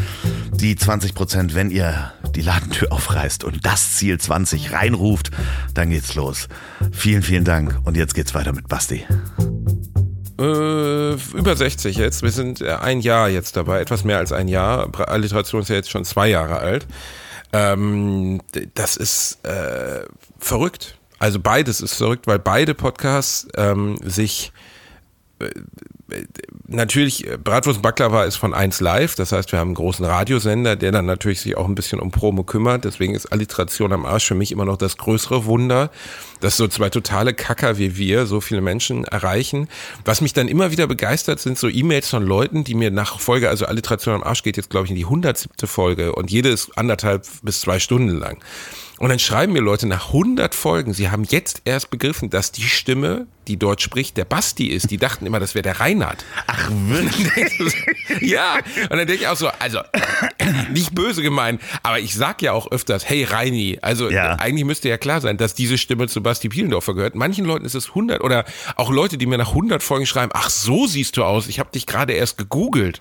Speaker 3: die 20 Prozent, wenn ihr die Ladentür aufreißt und das Ziel 20 reinruft, dann geht's los. Vielen, vielen Dank und jetzt geht's weiter mit Basti.
Speaker 1: Äh, über 60 jetzt. Wir sind äh, ein Jahr jetzt dabei, etwas mehr als ein Jahr. Alliteration ist ja jetzt schon zwei Jahre alt. Ähm, das ist äh, verrückt. Also beides ist verrückt, weil beide Podcasts ähm, sich äh, natürlich, äh, Bratwurst Baklava ist von 1 Live, das heißt, wir haben einen großen Radiosender, der dann natürlich sich auch ein bisschen um Promo kümmert. Deswegen ist Alliteration am Arsch für mich immer noch das größere Wunder, dass so zwei totale Kacker wie wir so viele Menschen erreichen. Was mich dann immer wieder begeistert, sind so E-Mails von Leuten, die mir nach Folge, also Alliteration am Arsch geht jetzt, glaube ich, in die 107. Folge und jede ist anderthalb bis zwei Stunden lang. Und dann schreiben mir Leute nach 100 Folgen, sie haben jetzt erst begriffen, dass die Stimme, die dort spricht, der Basti ist. Die dachten immer, das wäre der Reinhard.
Speaker 3: Ach, wirklich?
Speaker 1: ja. Und dann denke ich auch so, also, nicht böse gemeint, aber ich sag ja auch öfters, hey Reini, also ja. eigentlich müsste ja klar sein, dass diese Stimme zu Basti Pielendorfer gehört. Manchen Leuten ist es 100 oder auch Leute, die mir nach 100 Folgen schreiben, ach, so siehst du aus, ich habe dich gerade erst gegoogelt.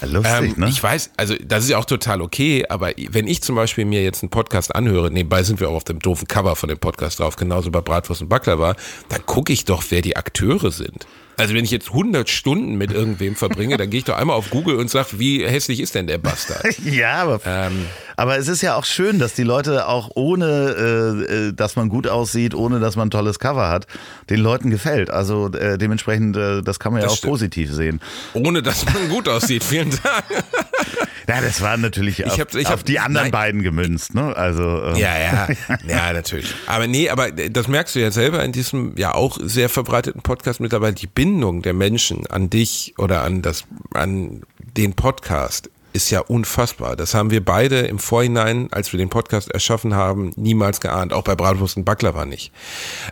Speaker 3: Lustig, ähm, ne?
Speaker 1: Ich weiß, also das ist ja auch total okay, aber wenn ich zum Beispiel mir jetzt einen Podcast anhöre, nebenbei sind wir auch auf dem doofen Cover von dem Podcast drauf, genauso bei Bratwurst und Baklava, dann gucke ich doch, wer die Akteure sind. Also wenn ich jetzt 100 Stunden mit irgendwem verbringe, dann gehe ich doch einmal auf Google und sage, wie hässlich ist denn der Bastard?
Speaker 3: ja, aber, ähm, aber es ist ja auch schön, dass die Leute auch ohne, äh, äh, dass man gut aussieht, ohne dass man ein tolles Cover hat, den Leuten gefällt. Also äh, dementsprechend, äh, das kann man ja auch stimmt. positiv sehen.
Speaker 1: Ohne dass man gut aussieht. Vielen Dank.
Speaker 3: Ja, das war natürlich auf, ich hab, ich hab, auf die anderen nein. beiden gemünzt, ne? Also
Speaker 1: ähm. ja, ja, ja, natürlich. Aber nee, aber das merkst du ja selber in diesem ja auch sehr verbreiteten Podcast mittlerweile. Die Bindung der Menschen an dich oder an das, an den Podcast ist ja unfassbar. Das haben wir beide im Vorhinein, als wir den Podcast erschaffen haben, niemals geahnt. Auch bei Bratwurst und Baklava nicht.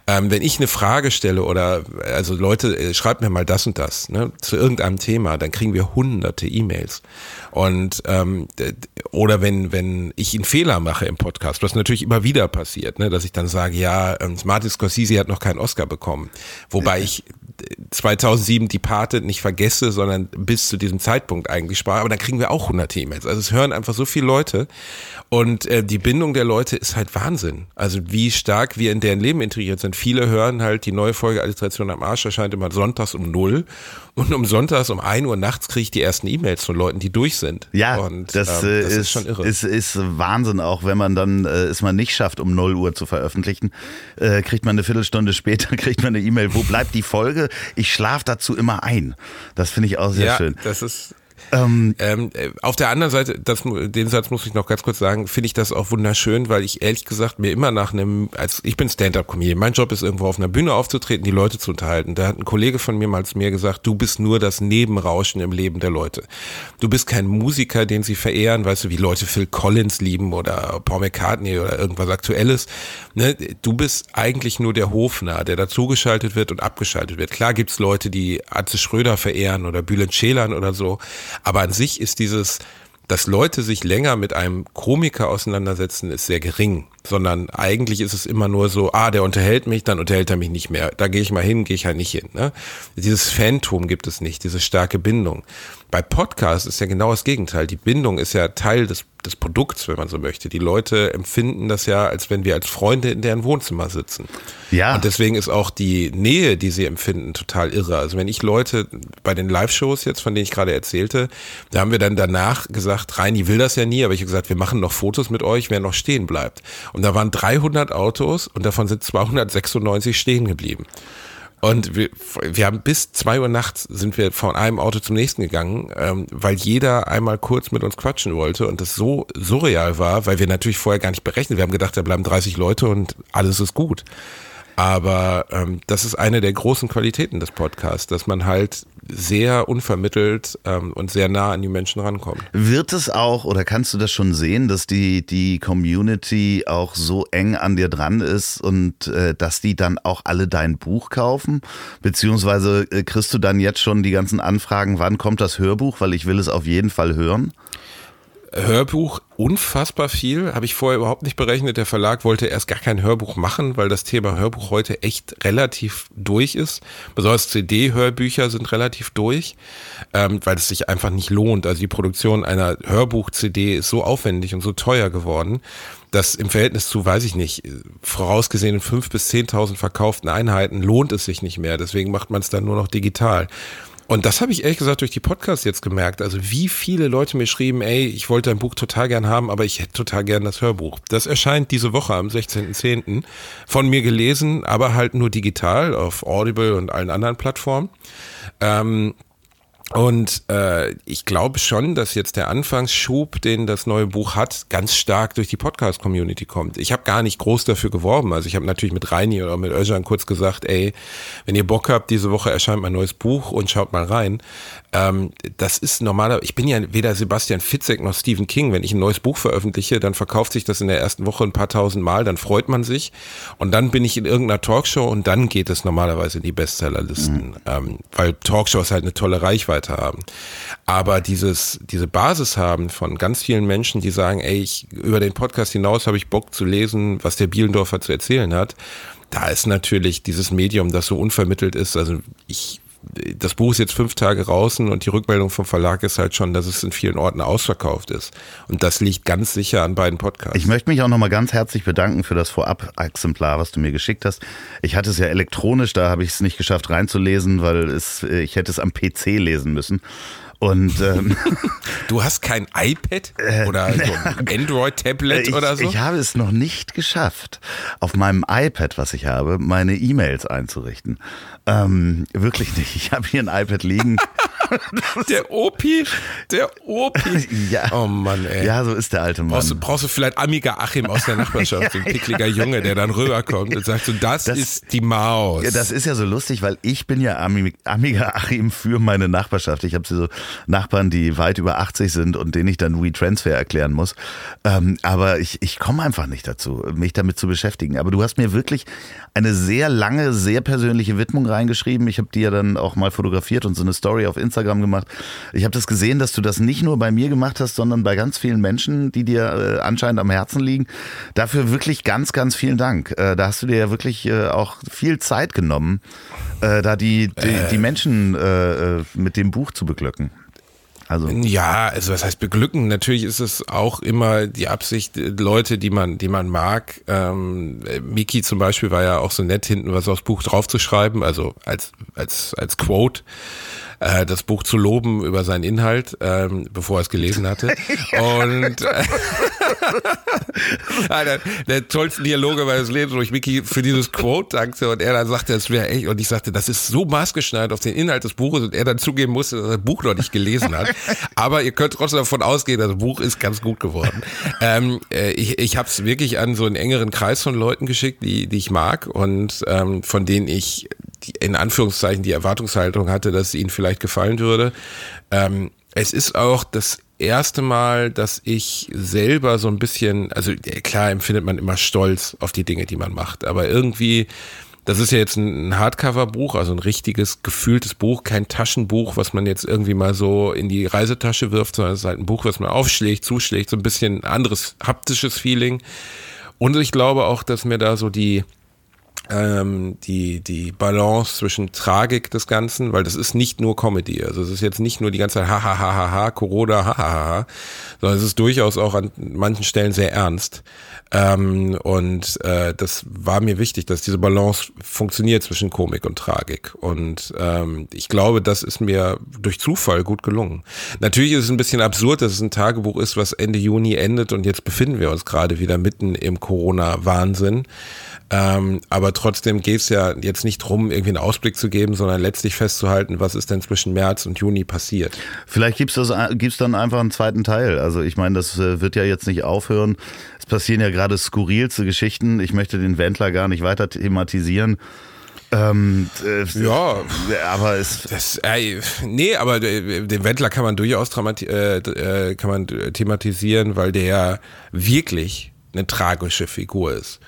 Speaker 1: Ähm, wenn ich eine Frage stelle oder also Leute, äh, schreibt mir mal das und das ne, zu irgendeinem Thema, dann kriegen wir hunderte E-Mails. Und ähm, oder wenn wenn ich einen Fehler mache im Podcast, was natürlich immer wieder passiert, ne, dass ich dann sage, ja, ähm, Martin Scorsese hat noch keinen Oscar bekommen, wobei ich 2007 die Pate nicht vergesse, sondern bis zu diesem Zeitpunkt eigentlich sprach. Aber dann kriegen wir auch hunderte E-Mails. Also es hören einfach so viele Leute und äh, die Bindung der Leute ist halt Wahnsinn. Also wie stark wir in deren Leben integriert sind. Viele hören halt die neue Folge Alliteration am Arsch erscheint immer sonntags um null und um sonntags um ein Uhr nachts kriege ich die ersten E-Mails von Leuten, die durch sind.
Speaker 3: Ja,
Speaker 1: und,
Speaker 3: das, ähm, das ist, ist, schon irre. Ist, ist Wahnsinn, auch wenn man dann äh, es mal nicht schafft, um null Uhr zu veröffentlichen, äh, kriegt man eine Viertelstunde später kriegt man eine E-Mail. Wo bleibt die Folge? Ich schlafe dazu immer ein. Das finde ich auch sehr
Speaker 1: ja,
Speaker 3: schön.
Speaker 1: Das ist Ähm, ähm, äh, auf der anderen Seite, das, den Satz muss ich noch ganz kurz sagen, finde ich das auch wunderschön, weil ich ehrlich gesagt mir immer nach einem, als ich bin Stand-up-Comedian, mein Job ist irgendwo auf einer Bühne aufzutreten, die Leute zu unterhalten. Da hat ein Kollege von mir mal zu mir gesagt, du bist nur das Nebenrauschen im Leben der Leute. Du bist kein Musiker, den sie verehren, weißt du, wie Leute Phil Collins lieben oder Paul McCartney oder irgendwas Aktuelles. Ne? Du bist eigentlich nur der Hofner, der dazugeschaltet wird und abgeschaltet wird. Klar gibt's Leute, die Atze Schröder verehren oder Bülent Ceylan oder so, aber an sich ist dieses, dass Leute sich länger mit einem Komiker auseinandersetzen, ist sehr gering sondern eigentlich ist es immer nur so, ah, der unterhält mich, dann unterhält er mich nicht mehr. Da gehe ich mal hin, gehe ich halt nicht hin. Ne? Dieses Phantom gibt es nicht, diese starke Bindung. Bei Podcasts ist ja genau das Gegenteil. Die Bindung ist ja Teil des, des Produkts, wenn man so möchte. Die Leute empfinden das ja, als wenn wir als Freunde in deren Wohnzimmer sitzen. Ja. Und deswegen ist auch die Nähe, die sie empfinden, total irre. Also wenn ich Leute bei den Live-Shows jetzt, von denen ich gerade erzählte, da haben wir dann danach gesagt, Reini will das ja nie, aber ich habe gesagt, wir machen noch Fotos mit euch, wer noch stehen bleibt. Und da waren 300 Autos und davon sind 296 stehen geblieben. Und wir, wir haben bis zwei Uhr nachts sind wir von einem Auto zum nächsten gegangen, ähm, weil jeder einmal kurz mit uns quatschen wollte und das so surreal war, weil wir natürlich vorher gar nicht berechnet. Wir haben gedacht, da bleiben 30 Leute und alles ist gut. Aber ähm, das ist eine der großen Qualitäten des Podcasts, dass man halt sehr unvermittelt ähm, und sehr nah an die Menschen rankommt.
Speaker 3: Wird es auch oder kannst du das schon sehen, dass die, die Community auch so eng an dir dran ist und äh, dass die dann auch alle dein Buch kaufen? Beziehungsweise äh, kriegst du dann jetzt schon die ganzen Anfragen, wann kommt das Hörbuch, weil ich will es auf jeden Fall hören?
Speaker 1: Hörbuch unfassbar viel, habe ich vorher überhaupt nicht berechnet. Der Verlag wollte erst gar kein Hörbuch machen, weil das Thema Hörbuch heute echt relativ durch ist. Besonders CD-Hörbücher sind relativ durch, ähm, weil es sich einfach nicht lohnt. Also die Produktion einer Hörbuch-CD ist so aufwendig und so teuer geworden, dass im Verhältnis zu, weiß ich nicht, vorausgesehenen fünf bis zehntausend verkauften Einheiten lohnt es sich nicht mehr. Deswegen macht man es dann nur noch digital. Und das habe ich ehrlich gesagt durch die Podcasts jetzt gemerkt. Also wie viele Leute mir schrieben, ey, ich wollte dein Buch total gern haben, aber ich hätte total gern das Hörbuch. Das erscheint diese Woche am 16.10. von mir gelesen, aber halt nur digital auf Audible und allen anderen Plattformen. Ähm, und äh, ich glaube schon, dass jetzt der Anfangsschub, den das neue Buch hat, ganz stark durch die Podcast-Community kommt. Ich habe gar nicht groß dafür geworben. Also ich habe natürlich mit Reini oder mit Özcan kurz gesagt, ey, wenn ihr Bock habt, diese Woche erscheint mein neues Buch und schaut mal rein. Ähm, das ist normaler. Ich bin ja weder Sebastian Fitzek noch Stephen King. Wenn ich ein neues Buch veröffentliche, dann verkauft sich das in der ersten Woche ein paar tausend Mal, dann freut man sich. Und dann bin ich in irgendeiner Talkshow und dann geht es normalerweise in die Bestsellerlisten. Mhm. Ähm, weil Talkshows halt eine tolle Reichweite haben. Aber dieses, diese Basis haben von ganz vielen Menschen, die sagen, ey, ich, über den Podcast hinaus habe ich Bock zu lesen, was der Bielendorfer zu erzählen hat. Da ist natürlich dieses Medium, das so unvermittelt ist. Also ich das Buch ist jetzt fünf Tage draußen und die Rückmeldung vom Verlag ist halt schon, dass es in vielen Orten ausverkauft ist. Und das liegt ganz sicher an beiden Podcasts.
Speaker 3: Ich möchte mich auch nochmal ganz herzlich bedanken für das Vorab-Exemplar, was du mir geschickt hast. Ich hatte es ja elektronisch, da habe ich es nicht geschafft reinzulesen, weil es, ich hätte es am PC lesen müssen. Und ähm,
Speaker 1: du hast kein iPad äh, oder so ein Android-Tablet oder so?
Speaker 3: Ich habe es noch nicht geschafft, auf meinem iPad, was ich habe, meine E-Mails einzurichten. Ähm, wirklich nicht. Ich habe hier ein iPad liegen.
Speaker 1: der Opi, der Opi.
Speaker 3: Ja.
Speaker 1: Oh Mann, ey.
Speaker 3: Ja, so ist der alte Mann.
Speaker 1: Brauchst du, brauchst du vielleicht Amiga Achim aus der Nachbarschaft, so ein pickliger Junge, der dann rüberkommt und sagt so, das, das, ist die Maus.
Speaker 3: Ja, das ist ja so lustig, weil ich bin ja Amiga Achim für meine Nachbarschaft. Ich habe so Nachbarn, die weit über 80 sind und denen ich dann WeTransfer erklären muss. Ähm, aber ich, ich komme einfach nicht dazu, mich damit zu beschäftigen. Aber du hast mir wirklich eine sehr lange, sehr persönliche Widmung reingeschrieben. Ich habe die ja dann auch mal fotografiert und so eine Story auf Instagram gemacht. Ich habe das gesehen, dass du das nicht nur bei mir gemacht hast, sondern bei ganz vielen Menschen, die dir äh, anscheinend am Herzen liegen. Dafür wirklich ganz, ganz vielen Dank. Äh, da hast du dir ja wirklich äh, auch viel Zeit genommen, äh, da die, die, die Menschen äh, äh, mit dem Buch zu beglücken.
Speaker 1: Also ja, also was heißt beglücken? Natürlich ist es auch immer die Absicht, Leute, die man, die man mag. Ähm, Miki zum Beispiel war ja auch so nett, hinten was aufs Buch draufzuschreiben, also als als als Quote äh, das Buch zu loben über seinen Inhalt, ähm, bevor er es gelesen hatte. Und äh, Alter, der tollste Dialoge meines Lebens, wo ich Mickey für dieses Quote dankte und er dann sagte, das wäre echt, und ich sagte, das ist so maßgeschneidert auf den Inhalt des Buches und er dann zugeben musste, dass er das Buch noch nicht gelesen hat. Aber ihr könnt trotzdem davon ausgehen, das Buch ist ganz gut geworden. Ähm, äh, ich ich habe es wirklich an so einen engeren Kreis von Leuten geschickt, die, die ich mag und ähm, von denen ich die, in Anführungszeichen die Erwartungshaltung hatte, dass es ihnen vielleicht gefallen würde. Ähm, es ist auch das erste Mal, dass ich selber so ein bisschen, also klar empfindet man immer Stolz auf die Dinge, die man macht, aber irgendwie, das ist ja jetzt ein Hardcover-Buch, also ein richtiges, gefühltes Buch, kein Taschenbuch, was man jetzt irgendwie mal so in die Reisetasche wirft, sondern es ist halt ein Buch, was man aufschlägt, zuschlägt, so ein bisschen anderes haptisches Feeling. Und ich glaube auch, dass mir da so die, ähm, die, die Balance zwischen Tragik des Ganzen, weil das ist nicht nur Comedy. Also es ist jetzt nicht nur die ganze Zeit ha ha ha ha ha, Corona, ha ha ha, sondern es ist durchaus auch an manchen Stellen sehr ernst. Ähm, und äh, das war mir wichtig, dass diese Balance funktioniert zwischen Komik und Tragik. Und ähm, ich glaube, das ist mir durch Zufall gut gelungen. Natürlich ist es ein bisschen absurd, dass es ein Tagebuch ist, was Ende Juni endet und jetzt befinden wir uns gerade wieder mitten im Corona-Wahnsinn. Ähm, aber trotzdem geht es ja jetzt nicht drum, irgendwie einen Ausblick zu geben, sondern letztlich festzuhalten, was ist denn zwischen März und Juni passiert.
Speaker 3: Vielleicht gibt es gibt's dann einfach einen zweiten Teil. Also ich meine, das äh, wird ja jetzt nicht aufhören. Es passieren ja gerade skurrilste Geschichten. Ich möchte den Wendler gar nicht weiter thematisieren.
Speaker 1: Ähm, äh, ja, aber es. Das, äh, nee, aber den Wendler kann man durchaus äh, äh, kann man thematisieren, weil der wirklich eine tragische Figur ist.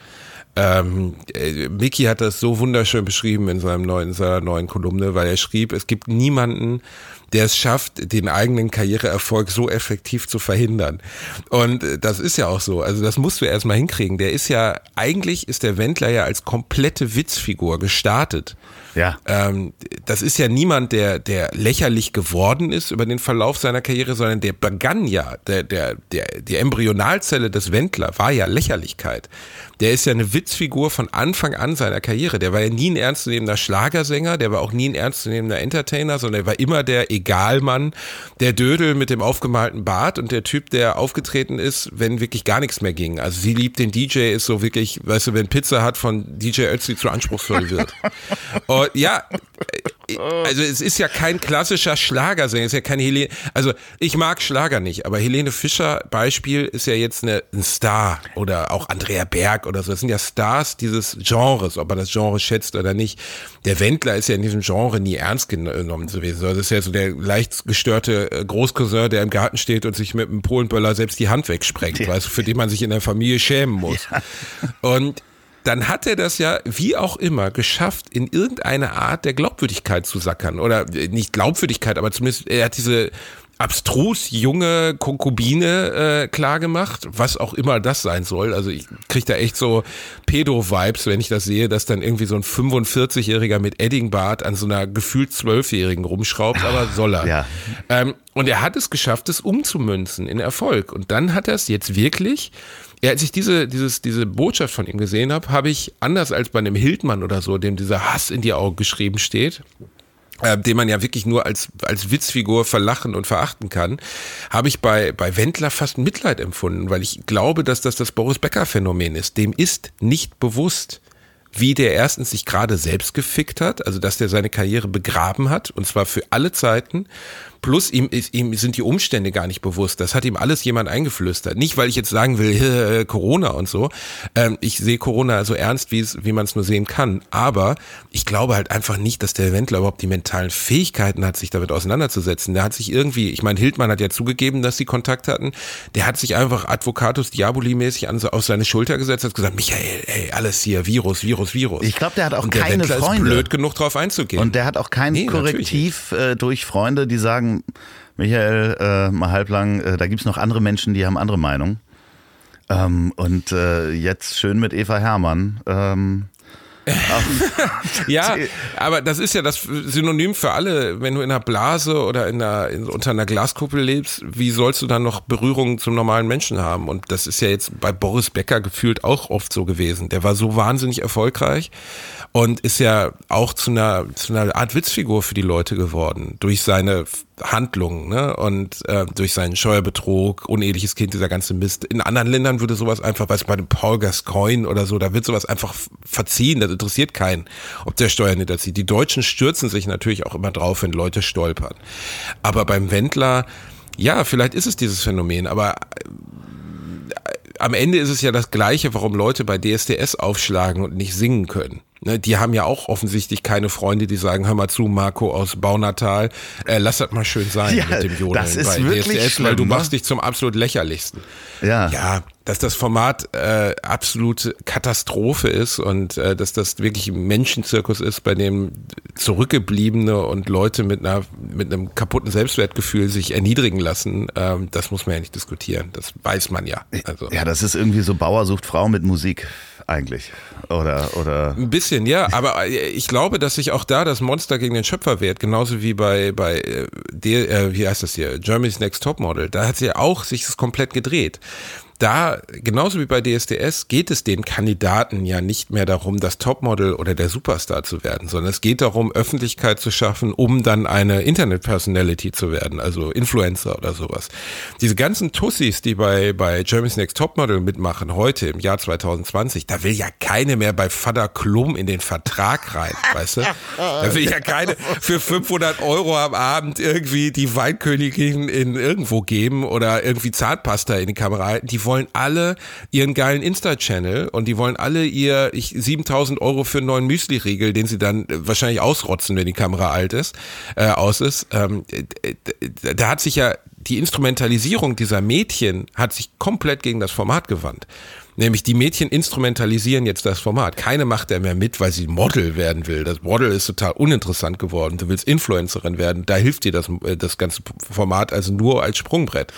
Speaker 1: Ähm, äh, Mickey hat das so wunderschön beschrieben in seinem neuen, in seiner neuen Kolumne, weil er schrieb, es gibt niemanden, der es schafft, den eigenen Karriereerfolg so effektiv zu verhindern. Und äh, das ist ja auch so. Also das musst du erstmal hinkriegen. Der ist ja, eigentlich ist der Wendler ja als komplette Witzfigur gestartet. Ja. Ähm, das ist ja niemand, der, der lächerlich geworden ist über den Verlauf seiner Karriere, sondern der begann ja, der, der, der, die Embryonalzelle des Wendler war ja Lächerlichkeit. Der ist ja eine Witzfigur von Anfang an seiner Karriere. Der war ja nie ein ernstzunehmender Schlagersänger, der war auch nie ein ernstzunehmender Entertainer, sondern er war immer der Egalmann, der Dödel mit dem aufgemalten Bart und der Typ, der aufgetreten ist, wenn wirklich gar nichts mehr ging. Also sie liebt den DJ, ist so wirklich, weißt du, wenn Pizza hat von DJ Ötzi zu anspruchsvoll wird. und ja, also es ist ja kein klassischer Schlagersänger, es ist ja keine Helene, also ich mag Schlager nicht, aber Helene Fischer Beispiel ist ja jetzt eine, ein Star oder auch Andrea Berg oder so, das sind ja Stars dieses Genres, ob man das Genre schätzt oder nicht. Der Wendler ist ja in diesem Genre nie ernst genommen gewesen, das ist ja so der leicht gestörte äh, Großcousin, der im Garten steht und sich mit einem Polenböller selbst die Hand wegsprengt, ja. weißt du, für den man sich in der Familie schämen muss. Ja. Und dann hat er das ja wie auch immer geschafft, in irgendeine Art der Glaubwürdigkeit zu sackern. Oder äh, nicht Glaubwürdigkeit, aber zumindest er hat diese abstrus junge Konkubine äh, klar gemacht, was auch immer das sein soll. Also ich kriege da echt so Pedo-Vibes, wenn ich das sehe, dass dann irgendwie so ein 45-Jähriger mit Eddingbart an so einer gefühlt Zwölfjährigen rumschraubt, aber soll er. Ja. Ähm, und er hat es geschafft, es umzumünzen in Erfolg. Und dann hat er es jetzt wirklich ja, als ich diese, dieses, diese Botschaft von ihm gesehen habe, habe ich, anders als bei einem Hildmann oder so, dem dieser Hass in die Augen geschrieben steht, äh, den man ja wirklich nur als, als Witzfigur verlachen und verachten kann, habe ich bei, bei Wendler fast Mitleid empfunden, weil ich glaube, dass das das Boris Becker-Phänomen ist. Dem ist nicht bewusst, wie der erstens sich gerade selbst gefickt hat, also dass der seine Karriere begraben hat, und zwar für alle Zeiten, Plus ihm, ihm sind die Umstände gar nicht bewusst. Das hat ihm alles jemand eingeflüstert. Nicht, weil ich jetzt sagen will, äh, Corona und so. Ähm, ich sehe Corona so ernst, wie man es nur sehen kann. Aber ich glaube halt einfach nicht, dass der Wendler überhaupt die mentalen Fähigkeiten hat, sich damit auseinanderzusetzen. Der hat sich irgendwie, ich meine, Hildmann hat ja zugegeben, dass sie Kontakt hatten. Der hat sich einfach Advocatus Diaboli-mäßig auf seine Schulter gesetzt, hat gesagt, Michael, ey, alles hier, Virus, Virus, Virus.
Speaker 3: Ich glaube, der hat auch und keine Wendler Freunde.
Speaker 1: Ist blöd genug drauf einzugehen.
Speaker 3: Und der hat auch kein nee, Korrektiv äh, durch Freunde, die sagen, sagen, Michael, äh, mal halblang, äh, da gibt es noch andere Menschen, die haben andere Meinungen. Ähm, und äh, jetzt schön mit Eva Hermann. Ähm,
Speaker 1: ja, aber das ist ja das Synonym für alle. Wenn du in einer Blase oder in einer, in, unter einer Glaskuppel lebst, wie sollst du dann noch Berührungen zum normalen Menschen haben? Und das ist ja jetzt bei Boris Becker gefühlt auch oft so gewesen. Der war so wahnsinnig erfolgreich und ist ja auch zu einer, zu einer Art Witzfigur für die Leute geworden. Durch seine Handlungen ne? und äh, durch seinen Steuerbetrug, uneheliches Kind, dieser ganze Mist. In anderen Ländern würde sowas einfach, weißt du, bei dem Paul Gascoigne oder so, da wird sowas einfach verziehen, das interessiert keinen, ob der Steuern hinterzieht. Die Deutschen stürzen sich natürlich auch immer drauf, wenn Leute stolpern. Aber beim Wendler, ja, vielleicht ist es dieses Phänomen, aber am Ende ist es ja das Gleiche, warum Leute bei DSDS aufschlagen und nicht singen können. Ne, die haben ja auch offensichtlich keine Freunde, die sagen, hör mal zu, Marco aus Baunatal, äh, lass das mal schön sein
Speaker 3: ja,
Speaker 1: mit dem Jodeln
Speaker 3: das ist
Speaker 1: bei
Speaker 3: wirklich
Speaker 1: DSDS,
Speaker 3: schlimm,
Speaker 1: weil du
Speaker 3: ne?
Speaker 1: machst dich zum absolut lächerlichsten.
Speaker 3: Ja.
Speaker 1: Ja, dass das Format äh, absolute Katastrophe ist und äh, dass das wirklich ein Menschenzirkus ist, bei dem Zurückgebliebene und Leute mit einer mit einem kaputten Selbstwertgefühl sich erniedrigen lassen, ähm, das muss man ja nicht diskutieren. Das weiß man ja. Also.
Speaker 3: Ja, das ist irgendwie so Bauer sucht Frau mit Musik eigentlich. Oder, oder.
Speaker 1: Ein bisschen, ja, aber äh, ich glaube, dass sich auch da das Monster gegen den Schöpfer wehrt, genauso wie bei, bei äh, äh, wie heißt das hier, Germany's Next Topmodel. Da hat sie ja auch sich das komplett gedreht da, genauso wie bei DSDS, geht es den Kandidaten ja nicht mehr darum, das Topmodel oder der Superstar zu werden, sondern es geht darum, Öffentlichkeit zu schaffen, um dann eine Internet-Personality zu werden, also Influencer oder sowas. Diese ganzen Tussis, die bei, bei Germany's Next Topmodel mitmachen, heute im Jahr 2020, da will ja keine mehr bei Vater Klum in den Vertrag rein, weißt du? Da will ja keine für 500 Euro am Abend irgendwie die Weinkönigin in irgendwo geben oder irgendwie Zahnpasta in die Kamera halten. Die wollen alle ihren geilen Insta-Channel und die wollen alle ihr ich, 7000 Euro für einen neuen Müsli-Riegel, den sie dann äh, wahrscheinlich ausrotzen, wenn die Kamera alt ist, äh, aus ist. Ähm, äh, da hat sich ja die Instrumentalisierung dieser Mädchen hat sich komplett gegen das Format gewandt. Nämlich die Mädchen instrumentalisieren jetzt das Format. Keine macht da mehr mit, weil sie Model werden will. Das Model ist total uninteressant geworden. Du willst Influencerin werden. Da hilft dir das, äh, das ganze Format also nur als Sprungbrett.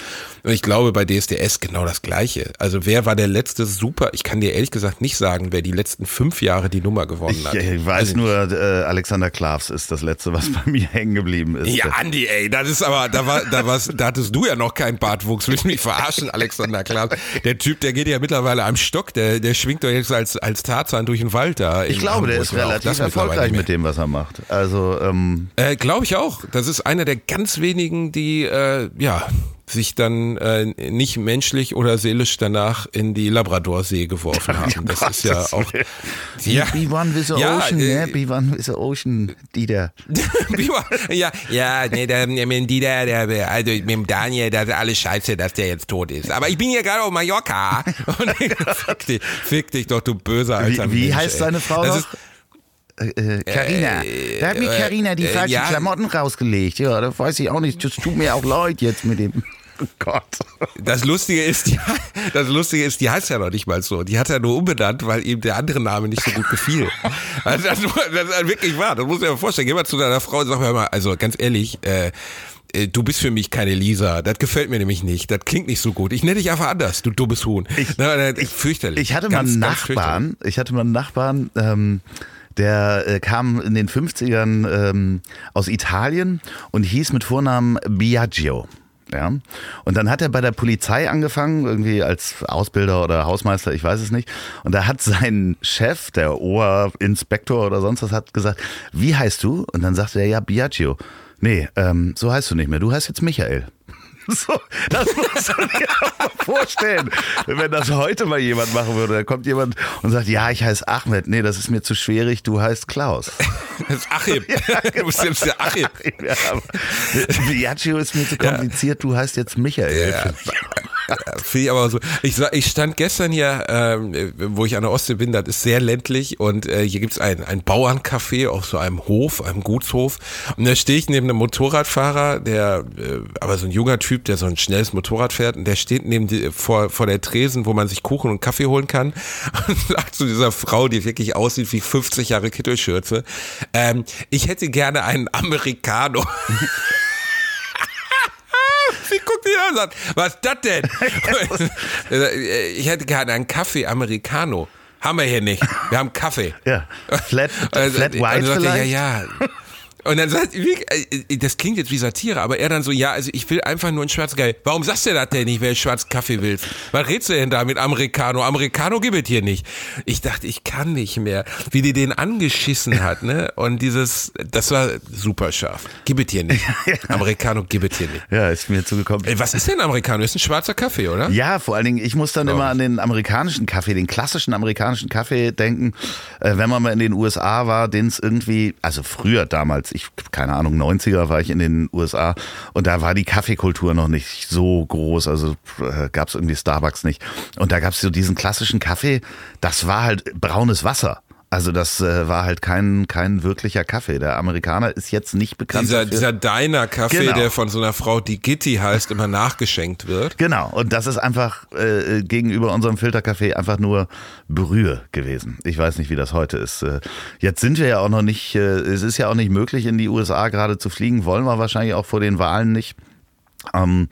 Speaker 1: Und ich glaube bei DSDS genau das Gleiche. Also wer war der letzte super, ich kann dir ehrlich gesagt nicht sagen, wer die letzten fünf Jahre die Nummer gewonnen hat.
Speaker 3: Ich, ich weiß
Speaker 1: Also
Speaker 3: nur, äh, Alexander Klavs ist das letzte, was bei mir hängen geblieben ist.
Speaker 1: Ja, Andi, ey, das ist aber, da war, da war's, da hattest du ja noch keinen Bartwuchs. Willst du mich verarschen, Alexander Klaas? Der Typ, der geht ja mittlerweile am Stock, der, der schwingt doch jetzt als, als Tarzan durch den Wald da.
Speaker 3: Ich glaube, der
Speaker 1: Hamburg
Speaker 3: ist
Speaker 1: oder auch
Speaker 3: relativ erfolgreich mit dem, was er macht. Also, ähm,
Speaker 1: Äh, glaube ich auch. Das ist einer der ganz wenigen, die, äh, ja, sich dann äh, nicht menschlich oder seelisch danach in die Labradorsee geworfen haben. Das ist ja auch. Ja,
Speaker 3: Be one with the
Speaker 1: Ja,
Speaker 3: ocean,
Speaker 1: äh,
Speaker 3: ne? Be one with the ocean, Dieter.
Speaker 1: Ja, ja, nee, der, mit die der, der, also mit dem Daniel, das ist alles scheiße, dass der jetzt tot ist. Aber ich bin hier gerade auf Mallorca. Und fick dich, fick dich doch, du böser alter
Speaker 3: Wie, wie
Speaker 1: Mensch,
Speaker 3: heißt
Speaker 1: ey.
Speaker 3: seine Frau
Speaker 1: Das
Speaker 3: noch?
Speaker 1: ist-
Speaker 3: Äh, Carina. da hat mir
Speaker 1: äh,
Speaker 3: Carina die
Speaker 1: äh,
Speaker 3: falschen
Speaker 1: ja.
Speaker 3: Klamotten rausgelegt. Ja, das weiß ich auch nicht. Das tut mir auch leid jetzt mit dem. Oh Gott.
Speaker 1: Das Lustige ist, die, das Lustige ist, die heißt ja noch nicht mal so. Die hat er nur umbenannt, weil ihm der andere Name nicht so gut gefiel. Also das, das ist wirklich wahr. Das muss ich mir vorstellen. Geh mal zu deiner Frau und sag mir mal, also ganz ehrlich, äh, äh, Du bist für mich keine Lisa. Das gefällt mir nämlich nicht. Das klingt nicht so gut. Ich nenne dich einfach anders, du dummes Huhn.
Speaker 3: Ich-
Speaker 1: Na, na, fürchterlich.
Speaker 3: Ich hatte mal einen. Nachbarn, ich hatte mal einen Nachbarn, ähm, der äh, kam in den 50ern ähm, aus Italien und hieß mit Vornamen Biagio. Ja. Und dann hat er bei der Polizei angefangen, irgendwie als Ausbilder oder Hausmeister, ich weiß es nicht. Und da hat sein Chef, der Ohrinspektor oder sonst was, hat gesagt, wie heißt du? Und dann sagte er, ja, Biagio. Nee, ähm, so heißt du nicht mehr. Du heißt jetzt Michael. So, das muss man auch mal vorstellen. Wenn das heute mal jemand machen würde, da kommt jemand und sagt, ja, ich heiße Ahmed. Nee, das ist mir zu schwierig, du heißt Klaus.
Speaker 1: Das ist Achim. Du bist jetzt der Achim.
Speaker 3: Ja, Biagio ist mir zu kompliziert, du heißt jetzt Michael.
Speaker 1: Finde ich aber so. Ich, ich stand gestern hier, ähm, wo ich an der Ostsee bin, das ist sehr ländlich und äh, hier gibt's ein, ein Bauerncafé auf so einem Hof, einem Gutshof. Und da stehe ich neben einem Motorradfahrer, der, äh, aber so ein junger Typ, der so ein schnelles Motorrad fährt und der steht neben die, vor, vor der Tresen, wo man sich Kuchen und Kaffee holen kann und sagt zu dieser Frau, die wirklich aussieht wie 50 Jahre Kittelschürze, ähm, ich hätte gerne einen Americano. Sie guckt ihn an und sagt, was ist das denn? ich hätte gerne einen Kaffee Americano. Haben wir hier nicht. Wir haben Kaffee.
Speaker 3: Ja. Flat,
Speaker 1: Also,
Speaker 3: flat
Speaker 1: und
Speaker 3: white
Speaker 1: dann sagt er,
Speaker 3: vielleicht?
Speaker 1: Ja, ja. Und dann sagt, äh, das klingt jetzt wie Satire, aber er dann so, ja, also ich will einfach nur einen schwarzen Kaffee. Warum sagst du das denn nicht, wer schwarzen Kaffee willst? Was redst du denn da mit Americano? Americano gibt es hier nicht. Ich dachte, ich kann nicht mehr. Wie die den angeschissen hat, ne? Und dieses, das war super scharf. Gib es hier nicht. Americano gibt es hier nicht.
Speaker 3: Ja, ist mir zugekommen.
Speaker 1: Ey, was ist denn Americano? Ist ein schwarzer Kaffee, oder?
Speaker 3: Ja, vor allen Dingen, ich muss dann
Speaker 1: Glaub
Speaker 3: immer an den amerikanischen Kaffee, den klassischen amerikanischen Kaffee denken. Äh, wenn man mal in den USA war, den es irgendwie, also früher damals, ich, keine Ahnung, 90er war ich in den USA und da war die Kaffeekultur noch nicht so groß, also äh, gab es irgendwie Starbucks nicht. Und da gab es so diesen klassischen Kaffee, das war halt braunes Wasser. Also das äh, war halt kein, kein wirklicher Kaffee. Der Amerikaner ist jetzt nicht bekannt
Speaker 1: Dieser,
Speaker 3: dafür.
Speaker 1: dieser Diner-Kaffee,
Speaker 3: Genau.
Speaker 1: der von so einer Frau, die Gitti heißt, immer nachgeschenkt wird.
Speaker 3: Genau, und das ist einfach äh, gegenüber unserem Filterkaffee einfach nur Brühe gewesen. Ich weiß nicht, wie das heute ist. Äh, jetzt sind wir ja auch noch nicht, äh, es ist ja auch nicht möglich, in die USA gerade zu fliegen, wollen wir wahrscheinlich auch vor den Wahlen nicht. Ähm,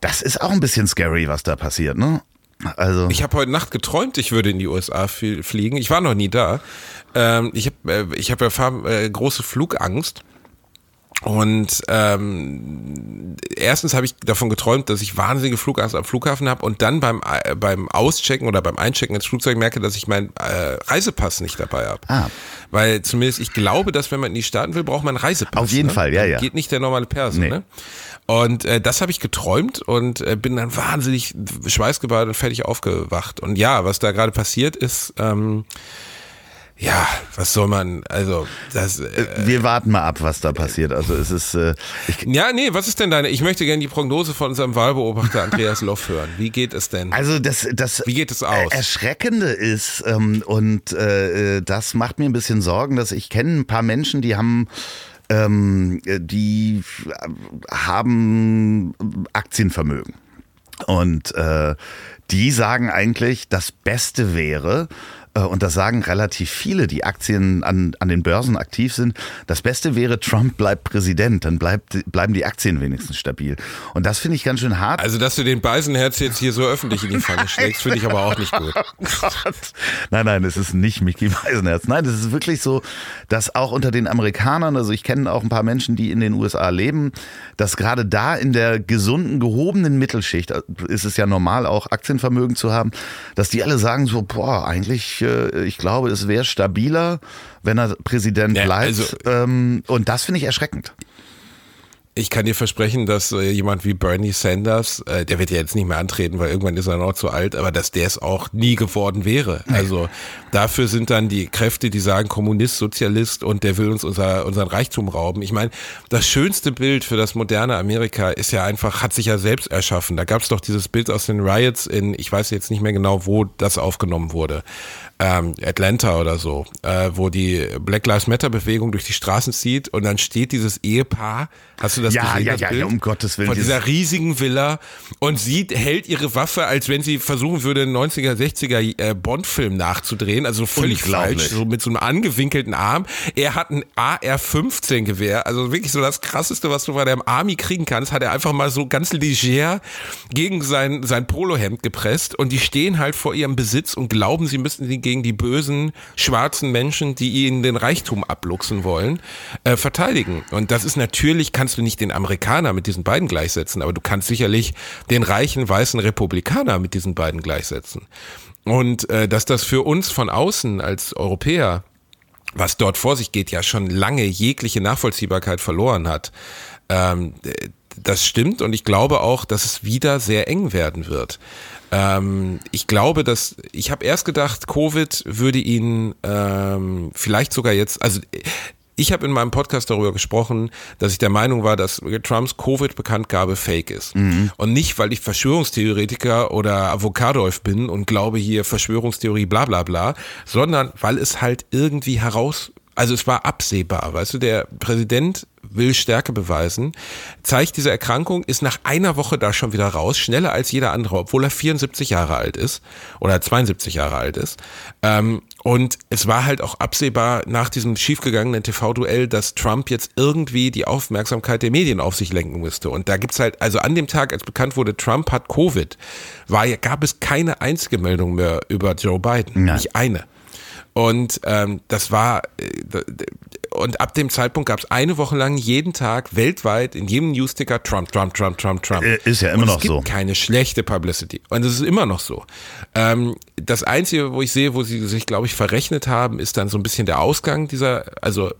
Speaker 3: das ist auch ein bisschen scary, was da passiert, ne? Also,
Speaker 1: Ich habe heute Nacht geträumt, ich würde in die USA flie- fliegen. Ich war noch nie da. Ähm, ich habe äh, ich hab ja äh, große Flugangst. Und ähm, erstens habe ich davon geträumt, dass ich wahnsinnige Flugangst am Flughafen habe und dann beim, äh, beim Auschecken oder beim Einchecken ins Flugzeug merke, dass ich meinen äh, Reisepass nicht dabei habe.
Speaker 3: Ah.
Speaker 1: Weil zumindest ich glaube, dass wenn man in die Staaten will, braucht man einen Reisepass.
Speaker 3: Auf jeden
Speaker 1: ne?
Speaker 3: Fall, ja, ja.
Speaker 1: Geht nicht der normale Perso,
Speaker 3: Nee.
Speaker 1: ne? Und äh, das habe ich geträumt und äh, bin dann wahnsinnig schweißgebadet und fertig aufgewacht. Und ja, was da gerade passiert ist, ähm, ja, was soll man, also das. Äh,
Speaker 3: wir warten mal ab, was da passiert. Also es ist, äh,
Speaker 1: ja, nee, was ist denn deine? Ich möchte gerne die Prognose von unserem Wahlbeobachter Andreas Loff hören. Wie geht es denn?
Speaker 3: also das, das
Speaker 1: Wie geht es aus?
Speaker 3: Erschreckende ist, ähm, und äh, das macht mir ein bisschen Sorgen, dass ich kenne ein paar Menschen, die haben ähm, die haben Aktienvermögen. Und äh, die sagen eigentlich, das Beste wäre, und das sagen relativ viele, die Aktien an, an den Börsen aktiv sind, das Beste wäre, Trump bleibt Präsident, dann bleibt, bleiben die Aktien wenigstens stabil. Und das finde ich ganz schön hart.
Speaker 1: also, dass du den Beisenherz jetzt hier so öffentlich in die Pfanne schlägst, finde ich aber auch nicht gut.
Speaker 3: Oh. Nein, nein, es ist nicht Mickey Beisenherz. Nein, es ist wirklich so, dass auch unter den Amerikanern, also ich kenne auch ein paar Menschen, die in den USA leben, dass gerade da in der gesunden, gehobenen Mittelschicht äh, ist es ja normal, auch Aktienvermögen zu haben, dass die alle sagen so, boah, eigentlich, äh, ich glaube, es wäre stabiler, wenn er Präsident
Speaker 1: Ja,
Speaker 3: bleibt.
Speaker 1: also-
Speaker 3: ähm, und das finde ich erschreckend.
Speaker 1: Ich kann dir versprechen, dass äh, jemand wie Bernie Sanders, äh, der wird ja jetzt nicht mehr antreten, weil irgendwann ist er noch zu alt, aber dass der es auch nie geworden wäre. Also dafür sind dann die Kräfte, die sagen Kommunist, Sozialist und der will uns unser, unseren Reichtum rauben. Ich meine, das schönste Bild für das moderne Amerika ist ja einfach, hat sich ja selbst erschaffen. Da gab es doch dieses Bild aus den Riots in, ich weiß jetzt nicht mehr genau, wo das aufgenommen wurde. Ähm, Atlanta oder so, äh, wo die Black Lives Matter Bewegung durch die Straßen zieht und dann steht dieses Ehepaar, hast du das
Speaker 3: Ja,
Speaker 1: gesehen?
Speaker 3: ja,
Speaker 1: das
Speaker 3: ja,
Speaker 1: Bild?
Speaker 3: ja, um Gottes Willen,
Speaker 1: Von dieser riesigen Villa und sie hält ihre Waffe, als wenn sie versuchen würde, einen 90er, 60er äh, Bond-Film nachzudrehen, also völlig falsch, so mit so einem angewinkelten Arm. Er hat ein AR-15-Gewehr, also wirklich so das krasseste, was du bei der Army kriegen kannst, hat er einfach mal so ganz leger gegen sein, sein Polohemd gepresst und die stehen halt vor ihrem Besitz und glauben, sie müssten sie gegen die bösen schwarzen Menschen, die ihnen den Reichtum abluchsen wollen, äh, verteidigen. Und das ist natürlich, kannst du nicht den Amerikaner mit diesen beiden gleichsetzen, aber du kannst sicherlich den reichen weißen Republikaner mit diesen beiden gleichsetzen. Und äh, dass das für uns von außen als Europäer was dort vor sich geht, ja schon lange jegliche Nachvollziehbarkeit verloren hat. Ähm, das stimmt und ich glaube auch, dass es wieder sehr eng werden wird. Ähm, ich glaube, dass ich habe erst gedacht, Covid würde ihn ähm, vielleicht sogar jetzt, also ich habe in meinem Podcast darüber gesprochen, dass ich der Meinung war, dass Trumps Covid-Bekanntgabe fake ist. Und nicht, weil ich Verschwörungstheoretiker oder Avocadolf bin und glaube hier Verschwörungstheorie bla bla bla, sondern weil es halt irgendwie heraus, also es war absehbar, weißt du, der Präsident will Stärke beweisen, zeigt diese Erkrankung, ist nach einer Woche da schon wieder raus, schneller als jeder andere, obwohl er 74 Jahre alt ist oder 72 Jahre alt ist. Ähm, und es war halt auch absehbar nach diesem schiefgegangenen TV-Duell, dass Trump jetzt irgendwie die Aufmerksamkeit der Medien auf sich lenken müsste. Und da gibt's halt, also an dem Tag, als bekannt wurde, Trump hat Covid, war, gab es keine einzige Meldung mehr über Joe Biden.
Speaker 3: Nein.
Speaker 1: Nicht eine. Und ähm, das war äh, und ab dem Zeitpunkt gab es eine Woche lang jeden Tag weltweit in jedem Newsticker Trump, Trump, Trump, Trump, Trump.
Speaker 3: Äh, ist ja immer
Speaker 1: und
Speaker 3: noch
Speaker 1: es gibt
Speaker 3: so.
Speaker 1: keine schlechte Publicity. Und es ist immer noch so. Ähm, das Einzige, wo ich sehe, wo sie sich, glaube ich, verrechnet haben, ist dann so ein bisschen der Ausgang dieser, also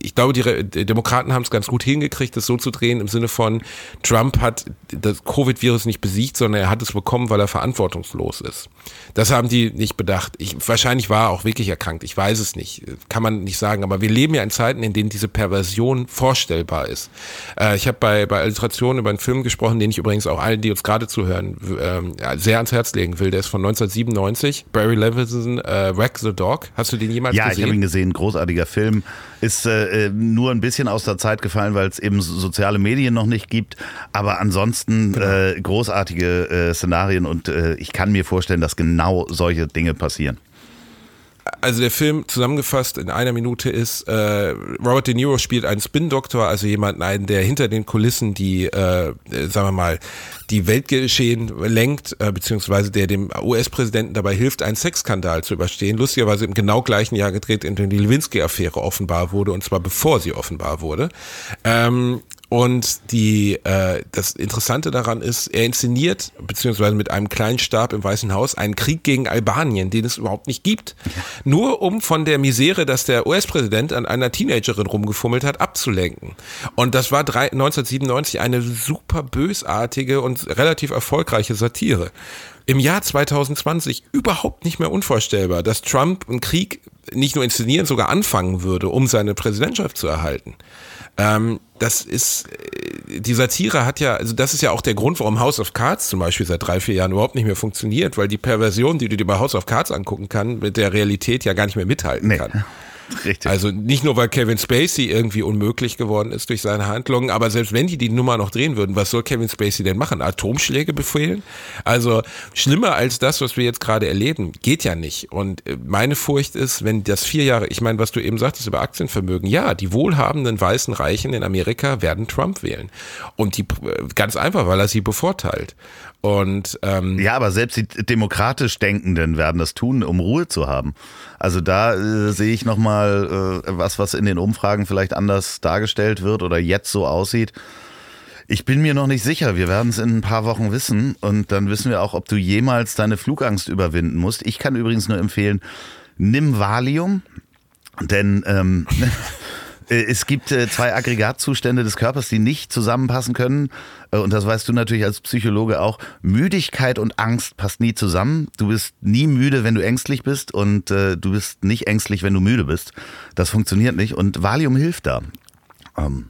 Speaker 1: ich glaube, die Demokraten haben es ganz gut hingekriegt, das so zu drehen, im Sinne von, Trump hat das Covid-Virus nicht besiegt, sondern er hat es bekommen, weil er verantwortungslos ist. Das haben die nicht bedacht. Ich, wahrscheinlich war er auch wirklich erkrankt. Ich weiß es nicht. Kann man nicht sagen. Aber wir leben ja in Zeiten, in denen diese Perversion vorstellbar ist. Äh, ich habe bei, bei Illustration über einen Film gesprochen, den ich übrigens auch allen, die uns gerade zuhören, ähm, sehr ans Herz legen will. Der ist von 1997. Barry Levinson, äh, Wreck the Dog. Hast du den jemals
Speaker 3: Ja, ich
Speaker 1: gesehen?
Speaker 3: habe ihn gesehen. Großartiger Film. Ist äh, äh, nur ein bisschen aus der Zeit gefallen, weil es eben so- soziale Medien noch nicht gibt. Aber ansonsten
Speaker 1: Genau.
Speaker 3: äh, großartige äh, Szenarien und äh, ich kann mir vorstellen, dass genau solche Dinge passieren.
Speaker 1: Also der Film zusammengefasst in einer Minute ist, äh, Robert De Niro spielt einen Spin-Doktor, also jemanden, einen, der hinter den Kulissen die, äh, äh, sagen wir mal, die Weltgeschehen lenkt, äh, beziehungsweise der dem US-Präsidenten dabei hilft, einen Sexskandal zu überstehen. Lustigerweise im genau gleichen Jahr gedreht, in dem die Lewinsky-Affäre offenbar wurde, und zwar bevor sie offenbar wurde. Ähm, und die, äh, das Interessante daran ist, er inszeniert, beziehungsweise mit einem kleinen Stab im Weißen Haus, einen Krieg gegen Albanien, den es überhaupt nicht gibt. Nur um von der Misere, dass der US-Präsident an einer Teenagerin rumgefummelt hat, abzulenken. Und das war drei, 1997 eine super bösartige und relativ erfolgreiche Satire. Im Jahr 2020 überhaupt nicht mehr unvorstellbar, dass Trump einen Krieg nicht nur inszenieren, sogar anfangen würde, um seine Präsidentschaft zu erhalten. Ähm, das ist, äh, die Satire hat ja, also das ist ja auch der Grund, warum House of Cards zum Beispiel seit drei, vier Jahren überhaupt nicht mehr funktioniert, weil die Perversion, die du dir bei House of Cards angucken kann, mit der Realität ja gar nicht mehr mithalten
Speaker 3: Nee.
Speaker 1: kann.
Speaker 3: Richtig.
Speaker 1: Also nicht nur, weil Kevin Spacey irgendwie unmöglich geworden ist durch seine Handlungen, aber selbst wenn die die Nummer noch drehen würden, was soll Kevin Spacey denn machen? Atomschläge befehlen? Also schlimmer als das, was wir jetzt gerade erleben, geht ja nicht. Und äh, meine Furcht ist, wenn das vier Jahre, ich meine, was du eben sagtest über Aktienvermögen, ja, die wohlhabenden weißen Reichen in Amerika werden Trump wählen. Und die äh, ganz einfach, weil er sie bevorteilt. Und ähm,
Speaker 3: Ja, aber selbst die demokratisch Denkenden werden das tun, um Ruhe zu haben. Also da äh, sehe ich nochmal äh, was, was in den Umfragen vielleicht anders dargestellt wird oder jetzt so aussieht. Ich bin mir noch nicht sicher. Wir werden es in ein paar Wochen wissen und dann wissen wir auch, ob du jemals deine Flugangst überwinden musst. Ich kann übrigens nur empfehlen, nimm Valium, denn ähm, äh, es gibt äh, zwei Aggregatzustände des Körpers, die nicht zusammenpassen können. Äh, Und das weißt du natürlich als Psychologe auch. Müdigkeit und Angst passt nie zusammen. Du bist nie müde, wenn du ängstlich bist und äh, du bist nicht ängstlich, wenn du müde bist. Das funktioniert nicht und Valium hilft da. Ähm,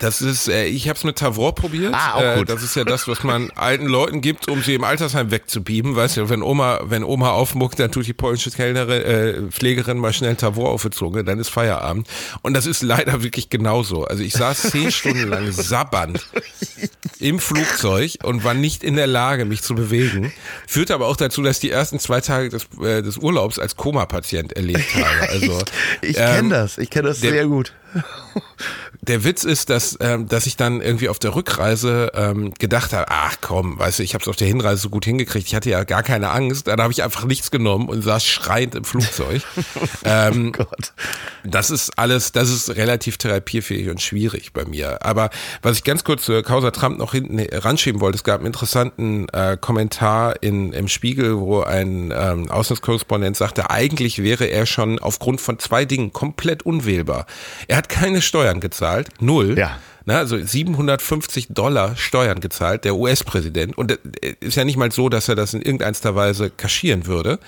Speaker 1: Das ist, äh, ich habe es mit Tavor probiert.
Speaker 3: Ah, auch
Speaker 1: äh,
Speaker 3: gut.
Speaker 1: das ist ja das, was man alten Leuten gibt, um sie im Altersheim wegzubieben. Weißt du, wenn Oma, wenn Oma aufmuckt, dann tut die polnische Kellnerin, äh, Pflegerin mal schnell Tavor auf die Zunge, dann ist Feierabend. Und das ist leider wirklich genauso. Also ich saß zehn Stunden lang sabbernd im Flugzeug und war nicht in der Lage, mich zu bewegen. Führte aber auch dazu, dass ich die ersten zwei Tage des, äh, des Urlaubs als Koma-Patient erlebt habe. Also
Speaker 3: ich
Speaker 1: ähm,
Speaker 3: kenne das, ich kenne das
Speaker 1: der-
Speaker 3: sehr gut.
Speaker 1: der Witz ist, dass, ähm, dass ich dann irgendwie auf der Rückreise ähm, gedacht habe, ach komm, weißt du, ich habe es auf der Hinreise so gut hingekriegt, ich hatte ja gar keine Angst, dann habe ich einfach nichts genommen und saß schreiend im Flugzeug. ähm,
Speaker 3: Gott.
Speaker 1: das ist alles, das ist relativ therapiefähig und schwierig bei mir. Aber was ich ganz kurz zur Causa Trump noch hinten ranschieben wollte, es gab einen interessanten äh, Kommentar in, im Spiegel, wo ein ähm, Auslandskorrespondent sagte, eigentlich wäre er schon aufgrund von zwei Dingen komplett unwählbar. Er hat keine Steuern gezahlt, null.
Speaker 3: Ja.
Speaker 1: Na, also 750 Dollar Steuern gezahlt, der US-Präsident. Und äh, ist ja nicht mal so, dass er das in irgendeiner Weise kaschieren würde.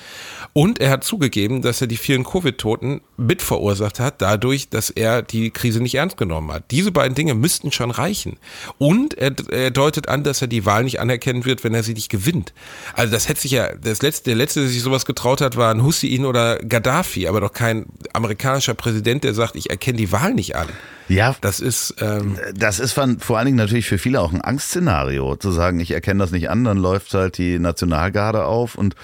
Speaker 1: Und er hat zugegeben, dass er die vielen Covid-Toten mit verursacht hat, dadurch, dass er die Krise nicht ernst genommen hat. Diese beiden Dinge müssten schon reichen. Und er, er deutet an, dass er die Wahl nicht anerkennen wird, wenn er sie nicht gewinnt. Also das hätte sich ja, das letzte, der letzte, der sich sowas getraut hat, war ein Hussein oder Gaddafi, aber doch kein amerikanischer Präsident, der sagt, ich erkenne die Wahl nicht an.
Speaker 3: Ja,
Speaker 1: Das ist, ähm,
Speaker 3: Das ist vor allen Dingen natürlich für viele auch ein Angstszenario, zu sagen, ich erkenne das nicht an, dann läuft halt die Nationalgarde auf und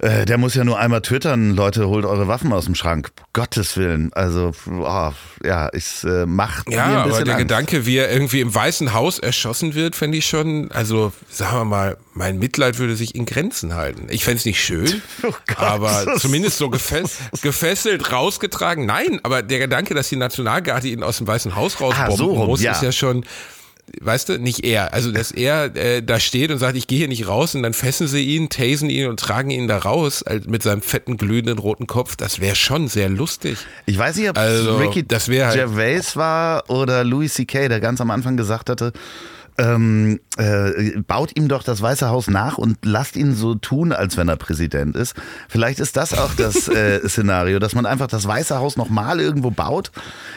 Speaker 3: Äh, der muss ja nur einmal twittern, Leute, holt eure Waffen aus dem Schrank. Gottes Willen. Also, oh, ja, es äh, macht
Speaker 1: Ja,
Speaker 3: mir ein bisschen
Speaker 1: aber der
Speaker 3: Angst.
Speaker 1: Gedanke, wie er irgendwie im Weißen Haus erschossen wird, fände ich schon, also sagen wir mal, mein Mitleid würde sich in Grenzen halten. Ich fände es nicht schön,
Speaker 3: Oh Gott,
Speaker 1: aber zumindest so gefes gefesselt, rausgetragen. Nein, aber der Gedanke, dass die Nationalgarde ihn aus dem Weißen Haus rausbomben
Speaker 3: Ah, so rum,
Speaker 1: muss,
Speaker 3: ja.
Speaker 1: ist ja schon... Weißt du, nicht er. Also, dass er äh, da steht und sagt, ich gehe hier nicht raus und dann fesseln sie ihn, tasen ihn und tragen ihn da raus also mit seinem fetten, glühenden roten Kopf. Das wäre schon sehr lustig.
Speaker 3: Ich weiß nicht, ob
Speaker 1: Also,
Speaker 3: Ricky
Speaker 1: das halt-
Speaker 3: Gervais war oder Louis C.K., der ganz am Anfang gesagt hatte, ähm, äh, baut ihm doch das Weiße Haus nach und lasst ihn so tun, als wenn er Präsident ist. Vielleicht ist das auch das äh, Szenario, dass man einfach das Weiße Haus nochmal irgendwo baut,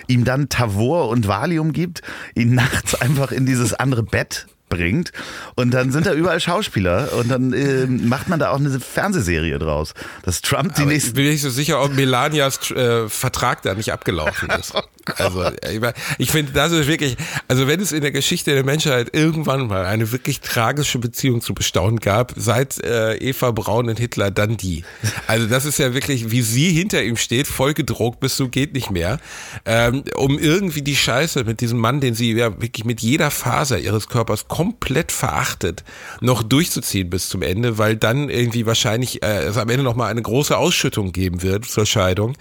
Speaker 3: ihm dann Tavor und Valium gibt, ihn nachts einfach in dieses andere Bett bringt und dann sind da überall Schauspieler und dann äh, macht man da auch eine Fernsehserie draus, dass Trump die
Speaker 1: Aber
Speaker 3: nächsten
Speaker 1: ich bin nicht so sicher, ob Melanias äh, Vertrag da nicht abgelaufen ist. also ich, ich finde, das ist wirklich, also wenn es in der Geschichte der Menschheit irgendwann mal eine wirklich tragische Beziehung zu bestaunen gab, seit äh, Eva Braun und Hitler, dann die. Also das ist ja wirklich, wie sie hinter ihm steht, voll gedruckt bis du geht nicht mehr, ähm, um irgendwie die Scheiße mit diesem Mann, den sie ja wirklich mit jeder Faser ihres Körpers komplett verachtet, noch durchzuziehen bis zum Ende, weil dann irgendwie wahrscheinlich äh, es am Ende noch mal eine große Ausschüttung geben wird zur Scheidung.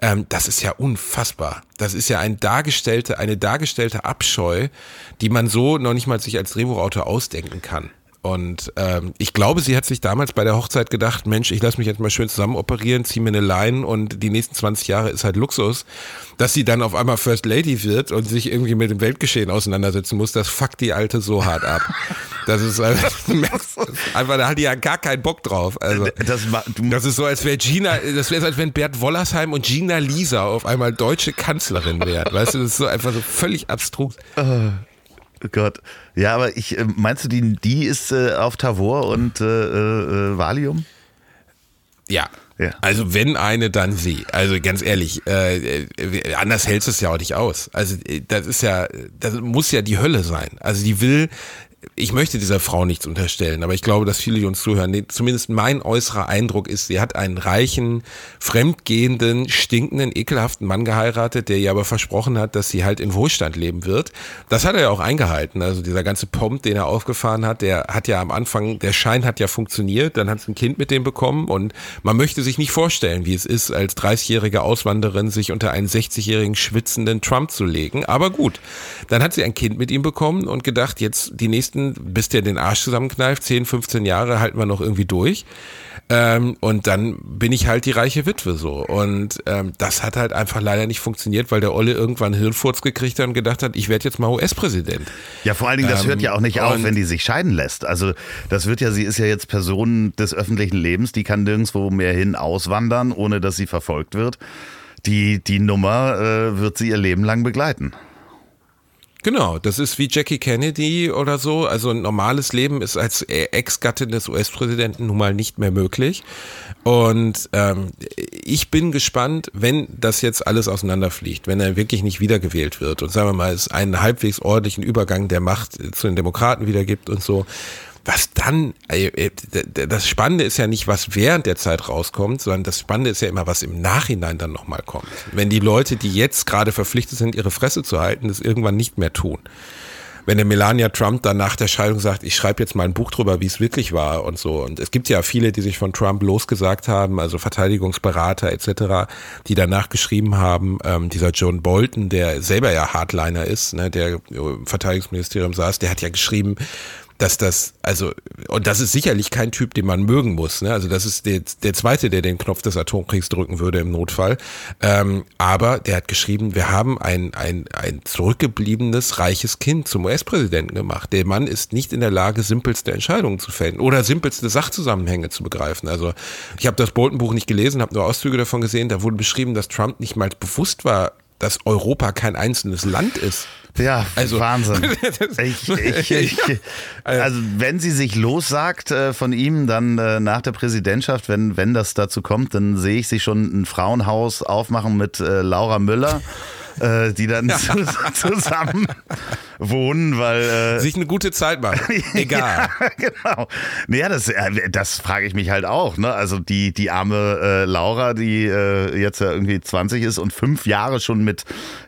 Speaker 1: Ähm, das ist ja unfassbar. Das ist ja ein dargestellte, eine dargestellte Abscheu, die man so noch nicht mal sich als Drehbuchautor ausdenken kann. Und ähm, ich glaube, sie hat sich damals bei der Hochzeit gedacht, Mensch, ich lasse mich jetzt mal schön zusammen operieren, zieh mir eine Line und die nächsten 20 Jahre ist halt Luxus. Dass sie dann auf einmal First Lady wird und sich irgendwie mit dem Weltgeschehen auseinandersetzen muss, das fuckt die Alte so hart ab. Das ist einfach, merkst, einfach da hat die ja gar keinen Bock drauf. Also
Speaker 3: das,
Speaker 1: das ist so, als wäre Gina, das wäre so, als wenn Bert Wollersheim und Gina Lisa auf einmal deutsche Kanzlerin wären. Weißt du, das ist so einfach so völlig abstrus.
Speaker 3: Oh Gott. Ja, aber ich, äh, meinst du, die, die ist äh, auf Tavor und äh, äh, Valium?
Speaker 1: Ja.
Speaker 3: Ja.
Speaker 1: Also wenn eine, dann sie. Also ganz ehrlich, äh, äh, anders hältst du es ja auch nicht aus. Also äh, das ist ja, das muss ja die Hölle sein. Also die will, ich möchte dieser Frau nichts unterstellen, aber ich glaube, dass viele, die uns zuhören, zumindest mein äußerer Eindruck ist, sie hat einen reichen, fremdgehenden, stinkenden, ekelhaften Mann geheiratet, der ihr aber versprochen hat, dass sie halt in Wohlstand leben wird. Das hat er ja auch eingehalten. Also dieser ganze Pomp, den er aufgefahren hat, der hat ja am Anfang, der Schein hat ja funktioniert, dann hat sie ein Kind mit dem bekommen und man möchte sich nicht vorstellen, wie es ist, als 30-jährige Auswanderin sich unter einen 60-jährigen schwitzenden Trump zu legen. Aber gut, dann hat sie ein Kind mit ihm bekommen und gedacht, jetzt die nächsten, bis der den Arsch zusammenkneift, 10, 15 Jahre halten wir noch irgendwie durch. Ähm, und dann bin ich halt die reiche Witwe so. Und ähm, das hat halt einfach leider nicht funktioniert, weil der Olle irgendwann Hirnfurz gekriegt hat und gedacht hat, ich werde jetzt mal US-Präsident.
Speaker 3: Ja, vor allen Dingen, das
Speaker 1: Ähm,
Speaker 3: hört ja auch nicht auf, wenn die sich scheiden lässt. Also das wird ja, sie ist ja jetzt Person des öffentlichen Lebens, die kann nirgendwo mehr hin auswandern, ohne dass sie verfolgt wird. Die, die Nummer äh, wird sie ihr Leben lang begleiten.
Speaker 1: Genau, das ist wie Jackie Kennedy oder so. Also ein normales Leben ist als Ex-Gattin des US-Präsidenten nun mal nicht mehr möglich. Und ähm, ich bin gespannt, wenn das jetzt alles auseinanderfliegt, wenn er wirklich nicht wiedergewählt wird und sagen wir mal, es einen halbwegs ordentlichen Übergang der Macht zu den Demokraten wieder gibt und so. Was dann, das Spannende ist ja nicht, was während der Zeit rauskommt, sondern das Spannende ist ja immer, was im Nachhinein dann nochmal kommt. Wenn die Leute, die jetzt gerade verpflichtet sind, ihre Fresse zu halten, das irgendwann nicht mehr tun. Wenn der Melania Trump dann nach der Scheidung sagt, ich schreibe jetzt mal ein Buch drüber, wie es wirklich war und so. Und es gibt ja viele, die sich von Trump losgesagt haben, also Verteidigungsberater etc., die danach geschrieben haben, ähm, dieser John Bolton, der selber ja Hardliner ist, ne, der im Verteidigungsministerium saß, der hat ja geschrieben, dass das, also, und das ist sicherlich kein Typ, den man mögen muss. Ne? Also das ist der, der Zweite, der den Knopf des Atomkriegs drücken würde im Notfall. Ähm, aber der hat geschrieben, wir haben ein, ein, ein zurückgebliebenes, reiches Kind zum US-Präsidenten gemacht. Der Mann ist nicht in der Lage, simpelste Entscheidungen zu fällen oder simpelste Sachzusammenhänge zu begreifen. Also ich habe das Bolton-Buch nicht gelesen, habe nur Auszüge davon gesehen. Da wurde beschrieben, dass Trump nicht mal bewusst war, dass Europa kein einzelnes Land ist.
Speaker 3: Ja,
Speaker 1: Also-
Speaker 3: Wahnsinn. Ich, ich, ich, also wenn sie sich lossagt äh, von ihm, dann äh, nach der Präsidentschaft, wenn, wenn das dazu kommt, dann sehe ich sie schon ein Frauenhaus aufmachen mit äh, Laura Müller äh, die dann zu, zusammen wohnen, weil äh,
Speaker 1: sich eine gute Zeit machen. Egal.
Speaker 3: ja, genau. Naja, das, äh, das frage ich mich halt auch. Ne? Also die, die arme äh, Laura, die äh, jetzt ja irgendwie 20 ist und fünf Jahre schon mit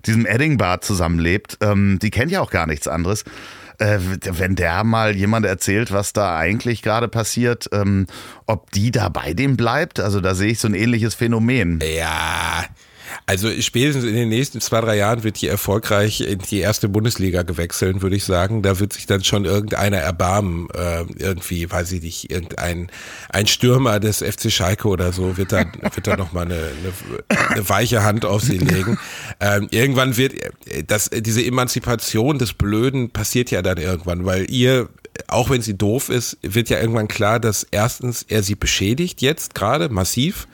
Speaker 3: diesem Eddingbart zusammenlebt, ähm, die kennt ja auch gar nichts anderes. Äh, wenn der mal jemand erzählt, was da eigentlich gerade passiert, ähm, ob die da bei dem bleibt, also da sehe ich so ein ähnliches Phänomen.
Speaker 1: Ja, also spätestens in den nächsten zwei, drei Jahren wird die erfolgreich in die erste Bundesliga gewechseln, würde ich sagen. Da wird sich dann schon irgendeiner erbarmen, äh, irgendwie, weiß ich nicht, irgendein ein Stürmer des FC Schalke oder so wird da, wird da nochmal eine, eine, eine weiche Hand auf sie legen. Ähm, irgendwann wird das, diese Emanzipation des Blöden passiert ja dann irgendwann, weil ihr auch wenn sie doof ist, wird ja irgendwann klar, dass erstens er sie beschädigt jetzt gerade massiv.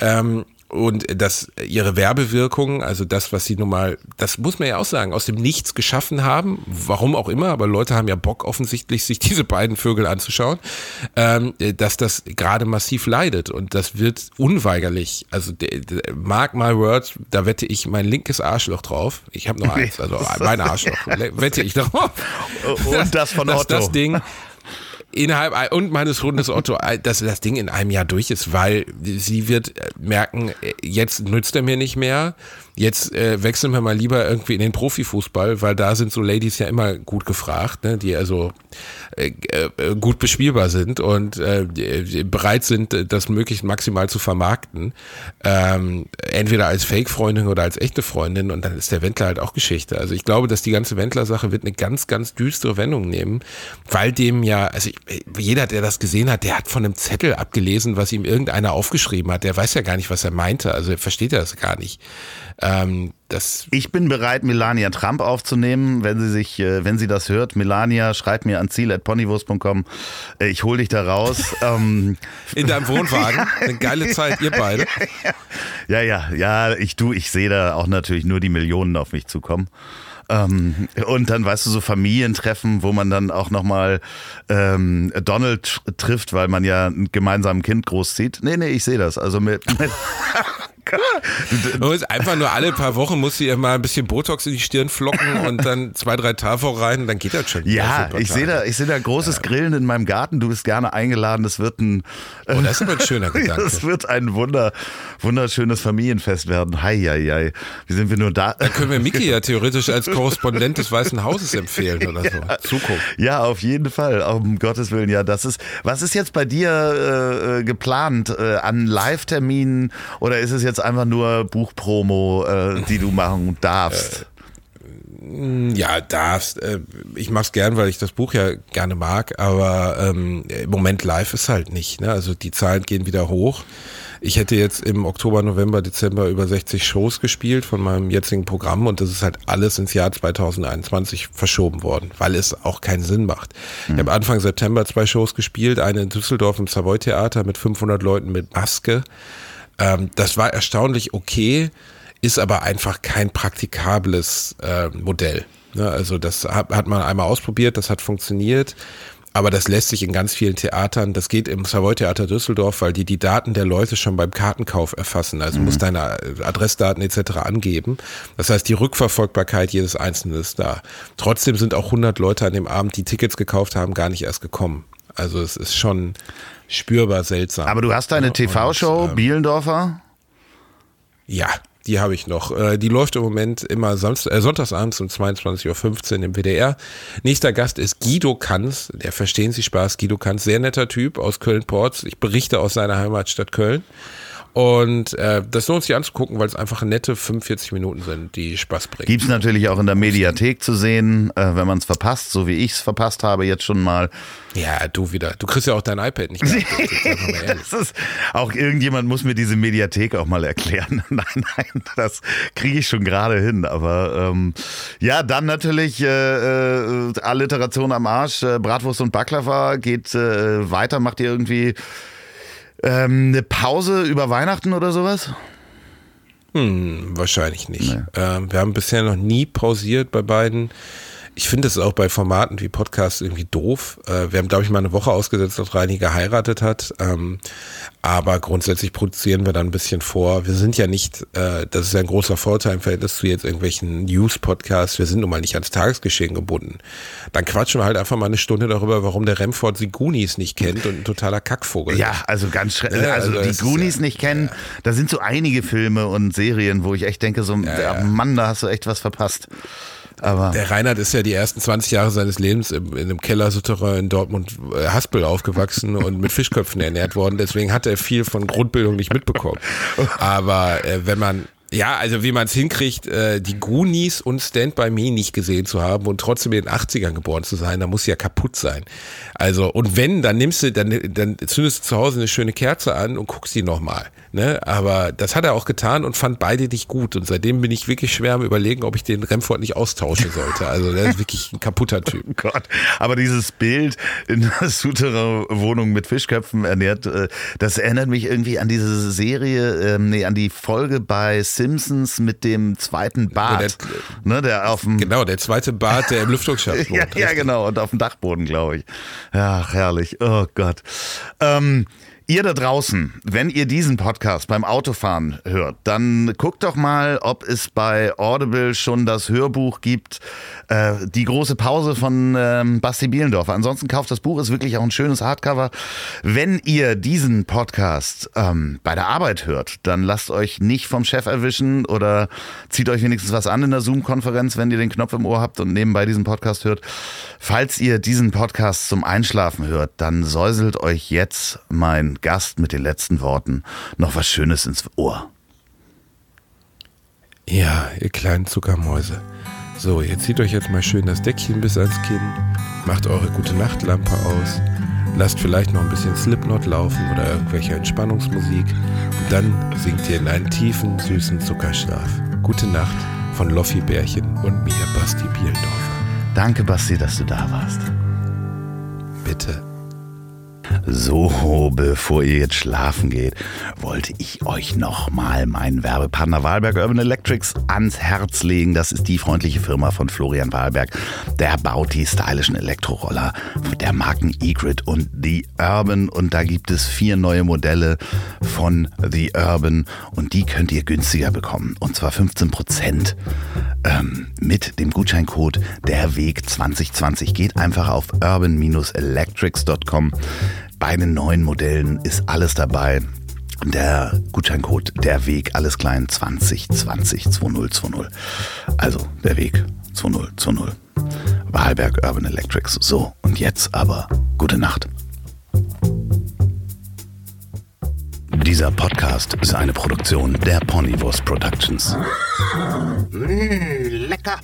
Speaker 1: Ähm, und dass ihre Werbewirkung, also das, was sie nun mal, das muss man ja auch sagen, aus dem Nichts geschaffen haben, warum auch immer, aber Leute haben ja Bock offensichtlich, sich diese beiden Vögel anzuschauen, ähm, dass das gerade massiv leidet und das wird unweigerlich, also mark my words, da wette ich mein linkes Arschloch drauf, ich habe noch eins, also mein Arschloch, wette ich drauf.
Speaker 3: Und das von Otto.
Speaker 1: Dass das Ding innerhalb und meines Hundes Otto, dass das Ding in einem Jahr durch ist, weil sie wird merken, jetzt nützt er mir nicht mehr jetzt äh, wechseln wir mal lieber irgendwie in den Profifußball, weil da sind so Ladies ja immer gut gefragt, ne, die also äh, äh, gut bespielbar sind und äh, bereit sind, das möglichst maximal zu vermarkten. Ähm, entweder als Fake-Freundin oder als echte Freundin und dann ist der Wendler halt auch Geschichte. Also ich glaube, dass die ganze Wendler-Sache wird eine ganz, ganz düstere Wendung nehmen, weil dem ja, also ich, jeder, der das gesehen hat, der hat von einem Zettel abgelesen, was ihm irgendeiner aufgeschrieben hat. Der weiß ja gar nicht, was er meinte. Also er versteht das gar nicht. Ähm,
Speaker 3: ich bin bereit, Melania Trump aufzunehmen, wenn sie sich, äh, wenn sie das hört. Melania, schreib mir an ziel.ponywurst.com. Äh, ich hole dich da raus.
Speaker 1: ähm. In deinem Wohnwagen. Eine geile Zeit, ihr beide.
Speaker 3: Ja, ja, ja, ich du, ich sehe da auch natürlich nur die Millionen auf mich zukommen. Ähm, und dann, weißt du, so Familientreffen, wo man dann auch nochmal ähm, Donald trifft, weil man ja ein gemeinsames Kind großzieht. Nee, nee, ich sehe das. Also mit, mit
Speaker 1: muss einfach nur alle paar Wochen muss sie ihr mal ein bisschen Botox in die Stirn flocken und dann zwei, drei Tafel rein, dann geht das schon.
Speaker 3: Ja, ich sehe da, ich sehe da großes ja. Grillen in meinem Garten. Du bist gerne eingeladen. Das wird ein,
Speaker 1: oh, das ist aber ein schöner Gedanke.
Speaker 3: Das wird ein wunder, wunderschönes Familienfest werden. Hei, hei, hei. Wie sind wir nur da?
Speaker 1: Da können wir Miki ja theoretisch als Korrespondent des Weißen Hauses empfehlen oder so. Ja,
Speaker 3: Zukunft. Ja, auf jeden Fall. Um Gottes Willen, ja, das ist. Was ist jetzt bei dir äh, äh geplant äh, an Live-Terminen oder ist es jetzt jetzt einfach nur Buchpromo, äh, die du machen darfst.
Speaker 1: Äh, ja, darfst. Äh, ich mach's gern, weil ich das Buch ja gerne mag, aber ähm, im Moment live ist halt nicht. Ne? Also die Zahlen gehen wieder hoch. Ich hätte jetzt im Oktober, November, Dezember über 60 Shows gespielt von meinem jetzigen Programm und das ist halt alles ins Jahr 2021 verschoben worden, weil es auch keinen Sinn macht. Mhm. Ich habe Anfang September zwei Shows gespielt, eine in Düsseldorf im Savoy Theater mit 500 Leuten mit Maske ähm, das war erstaunlich okay, ist aber einfach kein praktikables äh, Modell. Ne? Also das hat, hat man einmal ausprobiert, das hat funktioniert. Aber das lässt sich in ganz vielen Theatern, das geht im Savoy Theater Düsseldorf, weil die die Daten der Leute schon beim Kartenkauf erfassen. Also mhm. muss deine Adressdaten etc. angeben. Das heißt, die Rückverfolgbarkeit jedes Einzelnen ist da. Trotzdem sind auch 100 Leute an dem Abend, die Tickets gekauft haben, gar nicht erst gekommen. Also es ist schon spürbar seltsam.
Speaker 3: Aber du hast deine TV-Show, ähm, Bielendorfer?
Speaker 1: Ja, die habe ich noch. Äh, die läuft im Moment immer Samstag, äh, sonntagsabends um 22.15 Uhr im WDR. Nächster Gast ist Guido Kanz, der verstehen Sie Spaß, Guido Kanz, sehr netter Typ aus Köln-Porz. Ich berichte aus seiner Heimatstadt Köln. Und äh, das lohnt sich anzugucken, weil es einfach nette 45 Minuten sind, die Spaß bringen.
Speaker 3: Gibt es natürlich auch in der Mediathek zu sehen, äh, wenn man es verpasst, so wie ich es verpasst habe jetzt schon mal.
Speaker 1: Ja, du wieder. Du kriegst ja auch dein iPad nicht mehr. das
Speaker 3: ist, auch irgendjemand muss mir diese Mediathek auch mal erklären. nein, nein, das kriege ich schon gerade hin. Aber ähm, ja, dann natürlich äh, äh, Alliteration am Arsch. Äh, Bratwurst und Baklava geht äh, weiter. Macht ihr irgendwie ähm, eine Pause über Weihnachten oder sowas?
Speaker 1: Hm, wahrscheinlich nicht. Nee. Ähm, wir haben bisher noch nie pausiert bei beiden. Ich finde es auch bei Formaten wie Podcasts irgendwie doof. Äh, wir haben, glaube ich, mal eine Woche ausgesetzt, dass Reini geheiratet hat. Ähm, aber grundsätzlich produzieren wir dann ein bisschen vor. Wir sind ja nicht, äh, das ist ja ein großer Vorteil im Verhältnis zu jetzt irgendwelchen News-Podcasts. Wir sind nun mal nicht ans Tagesgeschehen gebunden. Dann quatschen wir halt einfach mal eine Stunde darüber, warum der Remford die Goonies nicht kennt und ein totaler Kackvogel.
Speaker 3: Ja, also ganz schrecklich. Ja, also, also die Goonies ja, nicht kennen, ja. da sind so einige Filme und Serien, wo ich echt denke, so, Mann, da hast du echt was verpasst. Aber
Speaker 1: der Reinhard ist ja die ersten 20 Jahre seines Lebens im, in einem Kellersouterrain in Dortmund äh, Haspel aufgewachsen und mit Fischköpfen ernährt worden. Deswegen hat er viel von Grundbildung nicht mitbekommen. Aber äh, wenn man ja, also wie man es hinkriegt, äh, die Goonies und Stand By Me nicht gesehen zu haben und trotzdem in den 80ern geboren zu sein, da muss ja kaputt sein. Also, und wenn, dann nimmst du, dann, dann zündest du zu Hause eine schöne Kerze an und guckst die nochmal. Ne? Aber das hat er auch getan und fand beide nicht gut. Und seitdem bin ich wirklich schwer am überlegen, ob ich den Remford nicht austauschen sollte. Also der ist wirklich ein kaputter Typ.
Speaker 3: Oh Gott. Aber dieses Bild in der Souterrain-Wohnung mit Fischköpfen ernährt, äh, das erinnert mich irgendwie an diese Serie, ähm, nee, an die Folge bei Simpsons mit dem zweiten Bart. Der, ne, der auf dem
Speaker 1: genau, der zweite Bart, der im Lüftungsschacht
Speaker 3: wohnt. ja, ja, genau. Und auf dem Dachboden, glaube ich. Ja, herrlich. Oh Gott. Ähm, Ihr da draußen, wenn ihr diesen Podcast beim Autofahren hört, dann guckt doch mal, ob es bei Audible schon das Hörbuch gibt, äh, die große Pause von ähm, Basti Bielendorfer. Ansonsten kauft das Buch, ist wirklich auch ein schönes Hardcover. Wenn ihr diesen Podcast ähm, bei der Arbeit hört, dann lasst euch nicht vom Chef erwischen oder zieht euch wenigstens was an in der Zoom-Konferenz, wenn ihr den Knopf im Ohr habt und nebenbei diesen Podcast hört. Falls ihr diesen Podcast zum Einschlafen hört, dann säuselt euch jetzt mein Gast mit den letzten Worten noch was Schönes ins Ohr.
Speaker 1: Ja, ihr kleinen Zuckermäuse. So, ihr zieht euch jetzt mal schön das Deckchen bis ans Kinn, macht eure gute Nachtlampe aus, lasst vielleicht noch ein bisschen Slipknot laufen oder irgendwelche Entspannungsmusik und dann sinkt ihr in einen tiefen, süßen Zuckerschlaf. Gute Nacht von Loffi Bärchen und mir, Basti Bielendorfer.
Speaker 3: Danke, Basti, dass du da warst.
Speaker 1: Bitte.
Speaker 3: So, bevor ihr jetzt schlafen geht, wollte ich euch nochmal meinen Werbepartner Wahlberg Urban Electrics ans Herz legen. Das ist die freundliche Firma von Florian Wahlberg. Der baut die stylischen Elektroroller der Marken Egrid und The Urban. Und da gibt es vier neue Modelle von The Urban und die könnt ihr günstiger bekommen. Und zwar 15 Prozent ähm, mit dem Gutscheincode der Weg 2020. Geht einfach auf urban-electrics.com. Bei den neuen Modellen ist alles dabei. Der Gutscheincode Der Weg, alles klein 2020 2020. Also der Weg 2020. Wahlberg Urban Electrics. So, und jetzt aber gute Nacht. Dieser Podcast ist eine Produktion der Ponywurst Productions. Mmh, lecker.